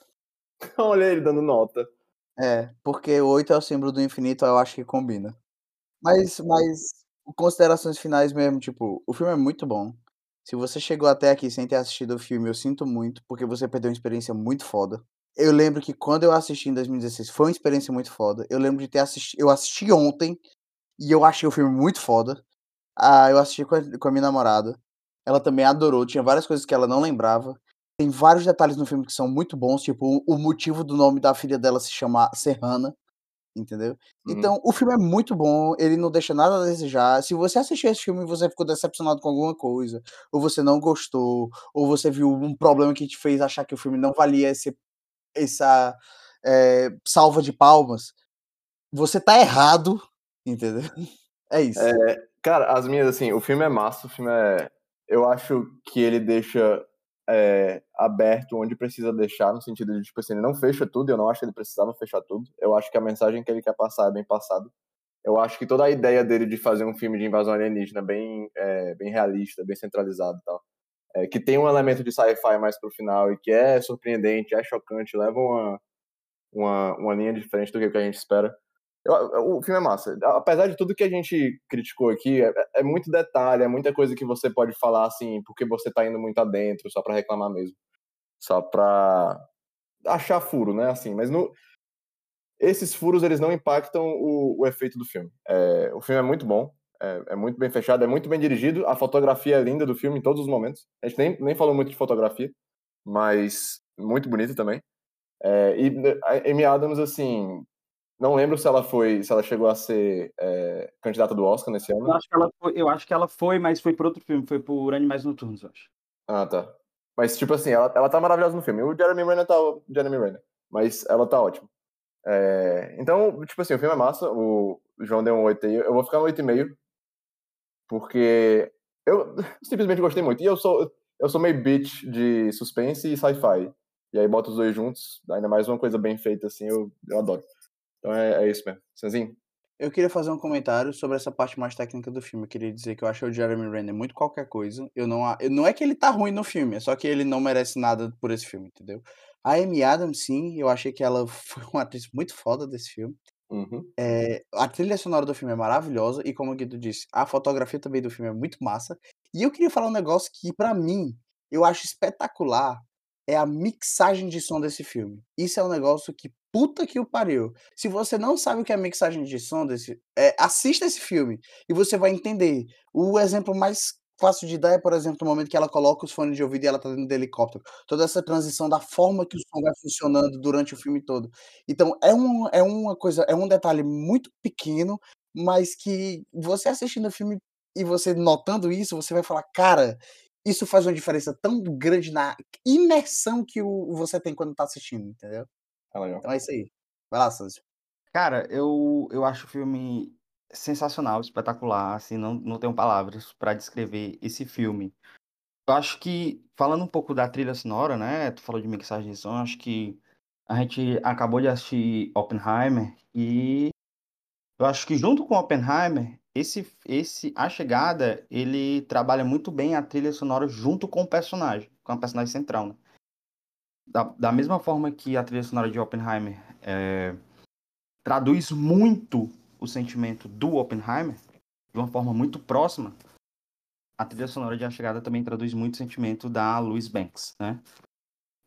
S1: Olha ele dando nota.
S2: É, porque oito é o símbolo do infinito, eu acho que combina. Mas, mas considerações finais mesmo, tipo, o filme é muito bom. Se você chegou até aqui sem ter assistido o filme, eu sinto muito, porque você perdeu uma experiência muito foda. Eu lembro que quando eu assisti em 2016 foi uma experiência muito foda. Eu lembro de ter assistido. Eu assisti ontem e eu achei o filme muito foda. Ah, eu assisti com a, com a minha namorada. Ela também adorou. Tinha várias coisas que ela não lembrava. Tem vários detalhes no filme que são muito bons, tipo o, motivo do nome da filha dela se chamar Serrana entendeu? Uhum. Então, o filme é muito bom, ele não deixa nada a desejar. Se você assistir esse filme e você ficou decepcionado com alguma coisa, ou você não gostou, ou você viu um problema que te fez achar que o filme não valia esse, essa é, salva de palmas, você tá errado, entendeu? É isso.
S1: É, cara, as minhas, assim, o filme é massa, o filme é. Eu acho que ele deixa é, aberto onde precisa deixar, no sentido de, tipo assim, ele não fecha tudo, eu não acho que ele precisava fechar tudo. Eu acho que a mensagem que ele quer passar é bem passada. Eu acho que toda a ideia dele de fazer um filme de invasão alienígena bem, é, bem realista, bem centralizado e tal, é, que tem um elemento de sci-fi mais pro final e que é surpreendente, é chocante, leva uma, uma, uma linha diferente do que a gente espera. Eu, o filme é massa. Apesar de tudo que a gente criticou aqui, é, é, muito detalhe, é muita coisa que você pode falar assim, porque você tá indo muito adentro, só para reclamar mesmo. Só pra achar furo, né? Assim, mas no, esses furos eles não impactam o, o efeito do filme. É, o filme é muito bom, é, é, muito bem fechado, é muito bem dirigido. A fotografia é linda do filme em todos os momentos. A gente nem, nem falou muito de fotografia, mas muito bonita também. É, e a Amy Adams, assim, não lembro se ela foi, se ela chegou a ser é, candidata do Oscar nesse ano.
S3: Eu acho que ela foi, eu acho que ela foi mas foi por outro filme, foi por Animais Noturnos, eu acho.
S1: Ah, tá. Mas, tipo assim, ela, ela tá maravilhosa no filme. O Jeremy Renner tá. O Jeremy Renner. Mas ela tá ótima. É, então, tipo assim, o filme é massa. O João deu um 8 aí. Eu vou ficar no 8,5. Porque eu simplesmente gostei muito. E eu sou, eu sou meio bitch de suspense e sci-fi. E aí bota os dois juntos, ainda mais uma coisa bem feita assim, eu, eu adoro. Então é, é isso mesmo. Sanzinho?
S2: Eu queria fazer um comentário sobre essa parte mais técnica do filme. Eu queria dizer que eu acho o Jeremy Renner muito qualquer coisa. Eu não, não é que ele tá ruim no filme, é só que ele não merece nada por esse filme, entendeu? A Amy Adams, sim, eu achei que ela foi uma atriz muito foda desse filme.
S1: Uhum.
S2: É, a trilha sonora do filme é maravilhosa e, como o Guido disse, a fotografia também do filme é muito massa. E eu queria falar um negócio que, para mim, eu acho espetacular é a mixagem de som desse filme. Isso é um negócio que puta que o pariu. Se você não sabe o que é mixagem de som desse, é, assista esse filme e você vai entender. O exemplo mais fácil de dar é, por exemplo, o momento que ela coloca os fones de ouvido e ela tá dentro do helicóptero. Toda essa transição da forma que o som vai funcionando durante o filme todo. Então, é, um, é uma coisa, é um detalhe muito pequeno, mas que você assistindo o filme e você notando isso, você vai falar, cara, isso faz uma diferença tão grande na imersão que o, você tem quando tá assistindo, entendeu?
S1: É legal.
S2: Então é isso aí. Vai lá, Sanzio.
S3: Cara, eu, eu acho o filme sensacional, espetacular, assim, não, não tenho palavras para descrever esse filme. Eu acho que, falando um pouco da trilha sonora, né, tu falou de mixagem de som, acho que a gente acabou de assistir Oppenheimer e eu acho que junto com Oppenheimer, esse, esse A Chegada, ele trabalha muito bem a trilha sonora junto com o personagem, com a personagem central, né? Da, da mesma forma que a trilha sonora de Oppenheimer é, traduz muito o sentimento do Oppenheimer, de uma forma muito próxima, a trilha sonora de A Chegada também traduz muito o sentimento da Louise Banks, né?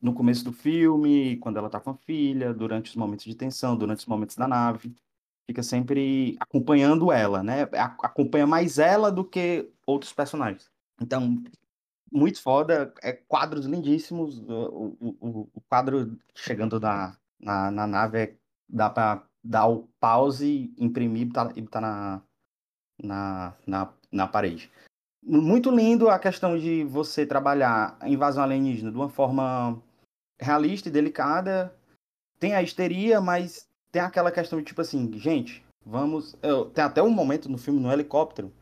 S3: No começo do filme, quando ela tá com a filha, durante os momentos de tensão, durante os momentos da nave, fica sempre acompanhando ela, né? Acompanha mais ela do que outros personagens. Então, muito foda, é quadros lindíssimos. O, o, o quadro chegando na, na, na nave é, dá para dar o pause, imprimir e botar, tá na, na, na, na parede. Muito lindo a questão de você trabalhar a invasão alienígena de uma forma realista e delicada. Tem a histeria, mas tem aquela questão de tipo assim, gente, vamos. Eu, tem até um momento no filme, no helicóptero,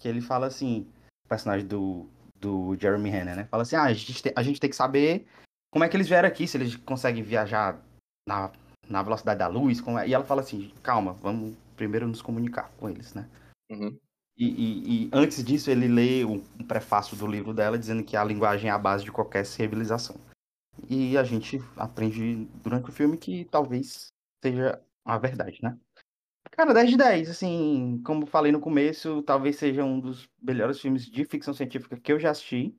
S3: que ele fala assim, o personagem do, do Jeremy Renner, né? Fala assim, ah, a gente, a gente tem que saber como é que eles vieram aqui, se eles conseguem viajar na, na velocidade da luz. E ela fala assim, calma, vamos primeiro nos comunicar com eles, né?
S1: Uhum.
S3: E, e, e, antes disso, ele lê um, um prefácio do livro dela dizendo que a linguagem é a base de qualquer civilização. E a gente aprende durante o filme que talvez seja a verdade, né? Cara, 10 de 10, assim, como falei no começo, talvez seja um dos melhores filmes de ficção científica que eu já assisti.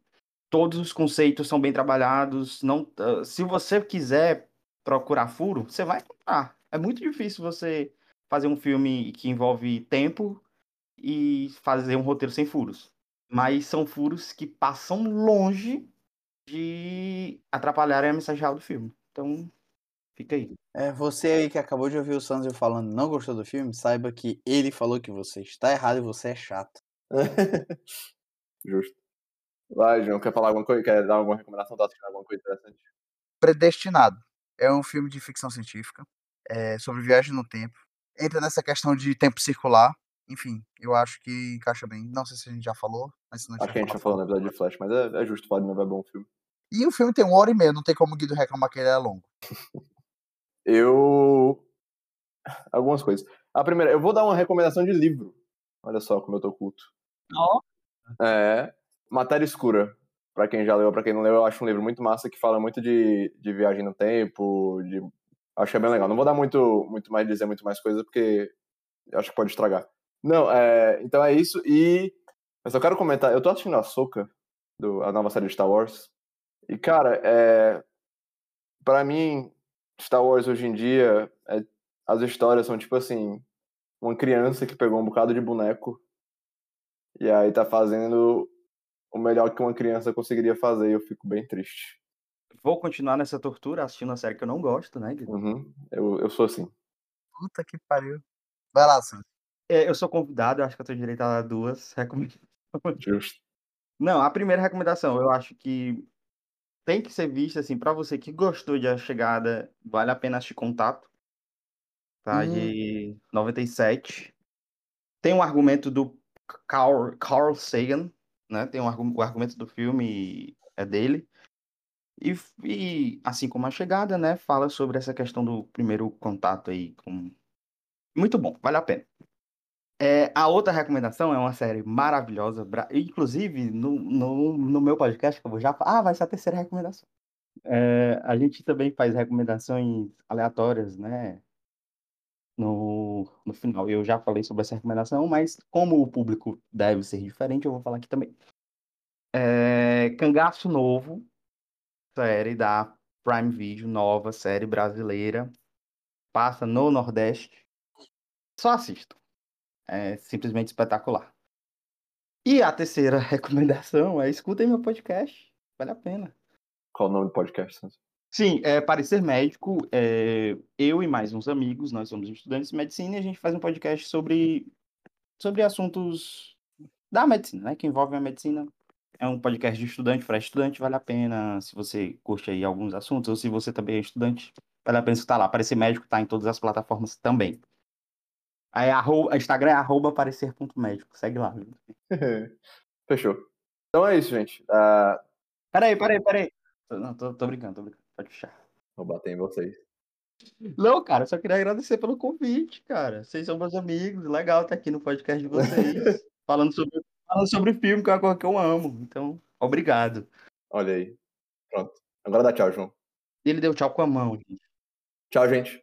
S3: Todos os conceitos são bem trabalhados. Não, uh, se você quiser procurar furo, você vai encontrar. É muito difícil você fazer um filme que envolve tempo e fazer um roteiro sem furos. Mas são furos que passam longe de atrapalharem a mensagem real do filme. Então, Fica aí.
S2: É, você aí que acabou de ouvir o Sanzio falando não gostou do filme, saiba que ele falou que você está errado e você é chato.
S1: Justo. Vai, João, quer falar alguma coisa? Quer dar alguma recomendação? Tá assistindo alguma coisa interessante?
S2: Predestinado. É um filme de ficção científica é, sobre viagem no tempo. Entra nessa questão de tempo circular. Enfim, eu acho que encaixa bem. Não sei se a gente já falou, mas se não
S1: Acho que a gente já falou na verdade de Flash, mas é, é justo falar de novo, é bom o filme.
S2: E o filme tem uma hora e meia, não tem como o Guido reclamar que ele é longo.
S1: Eu. Algumas coisas. A primeira, eu vou dar uma recomendação de livro. Olha só como eu tô culto.
S2: Oh.
S1: É. Matéria Escura. Pra quem já leu, pra quem não leu, eu acho um livro muito massa que fala muito de, de viagem no tempo. De... Acho que é bem legal. Não vou dar muito, muito mais, dizer muito mais coisa, porque acho que pode estragar. Não, é, então é isso. E eu só quero comentar. Eu tô assistindo a Soca, do, a nova série de Star Wars. E, cara, é, para mim, Star Wars hoje em dia, é, as histórias são tipo assim, uma criança que pegou um bocado de boneco e aí tá fazendo o melhor que uma criança conseguiria fazer e eu fico bem triste.
S3: Vou continuar nessa tortura assistindo uma série que eu não gosto, né?
S1: Uhum, eu, eu sou assim.
S2: Puta que pariu. Vai lá, Sam.
S3: É, eu sou convidado, eu acho que eu tenho direito a dar duas recomendações.
S1: Justo.
S3: Não, a primeira recomendação, eu acho que tem que ser vista, assim, para você que gostou de A Chegada, vale a pena assistir Contato, tá? Hum. De 97. Tem um argumento do Carl, Carl Sagan, né? Tem um, o argumento do filme é dele. E, e, assim como A Chegada, né? Fala sobre essa questão do primeiro contato aí com... Muito bom, vale a pena. É, a outra recomendação é uma série maravilhosa. Inclusive, no, no, no meu podcast, que eu vou já Ah, vai ser a terceira recomendação. É, a gente também faz recomendações aleatórias, né? No, no final. Eu já falei sobre essa recomendação, mas como o público deve ser diferente, eu vou falar aqui também. É, Cangaço Novo, série da Prime Video, nova série brasileira. Passa no Nordeste. Só assisto é simplesmente espetacular. E a terceira recomendação é escutem meu podcast. Vale a pena.
S1: Qual o nome do podcast?
S3: Sim, é Parecer Médico. É, eu e mais uns amigos, nós somos estudantes de medicina e a gente faz um podcast sobre, sobre assuntos da medicina, né? Que envolvem a medicina. é um podcast de estudante para estudante, vale a pena. Se você curte aí alguns assuntos, ou se você também é estudante, vale a pena estar lá. Parecer Médico tá em todas as plataformas também. Aí, arroba, Instagram é arroba parecer.médico. Segue lá.
S1: Fechou. Então é isso, gente. Uh...
S3: Peraí, peraí, peraí. Não, tô, tô brincando, tô brincando. Pode fechar.
S1: Vou bater em vocês.
S3: Não, cara, só queria agradecer pelo convite, cara. Vocês são meus amigos, legal estar aqui no podcast de vocês, falando sobre, falando sobre filme, que é uma coisa que eu amo. Então, obrigado.
S1: Olha aí. Pronto. Agora dá tchau, João.
S3: Ele deu tchau com a mão, gente.
S1: Tchau, gente.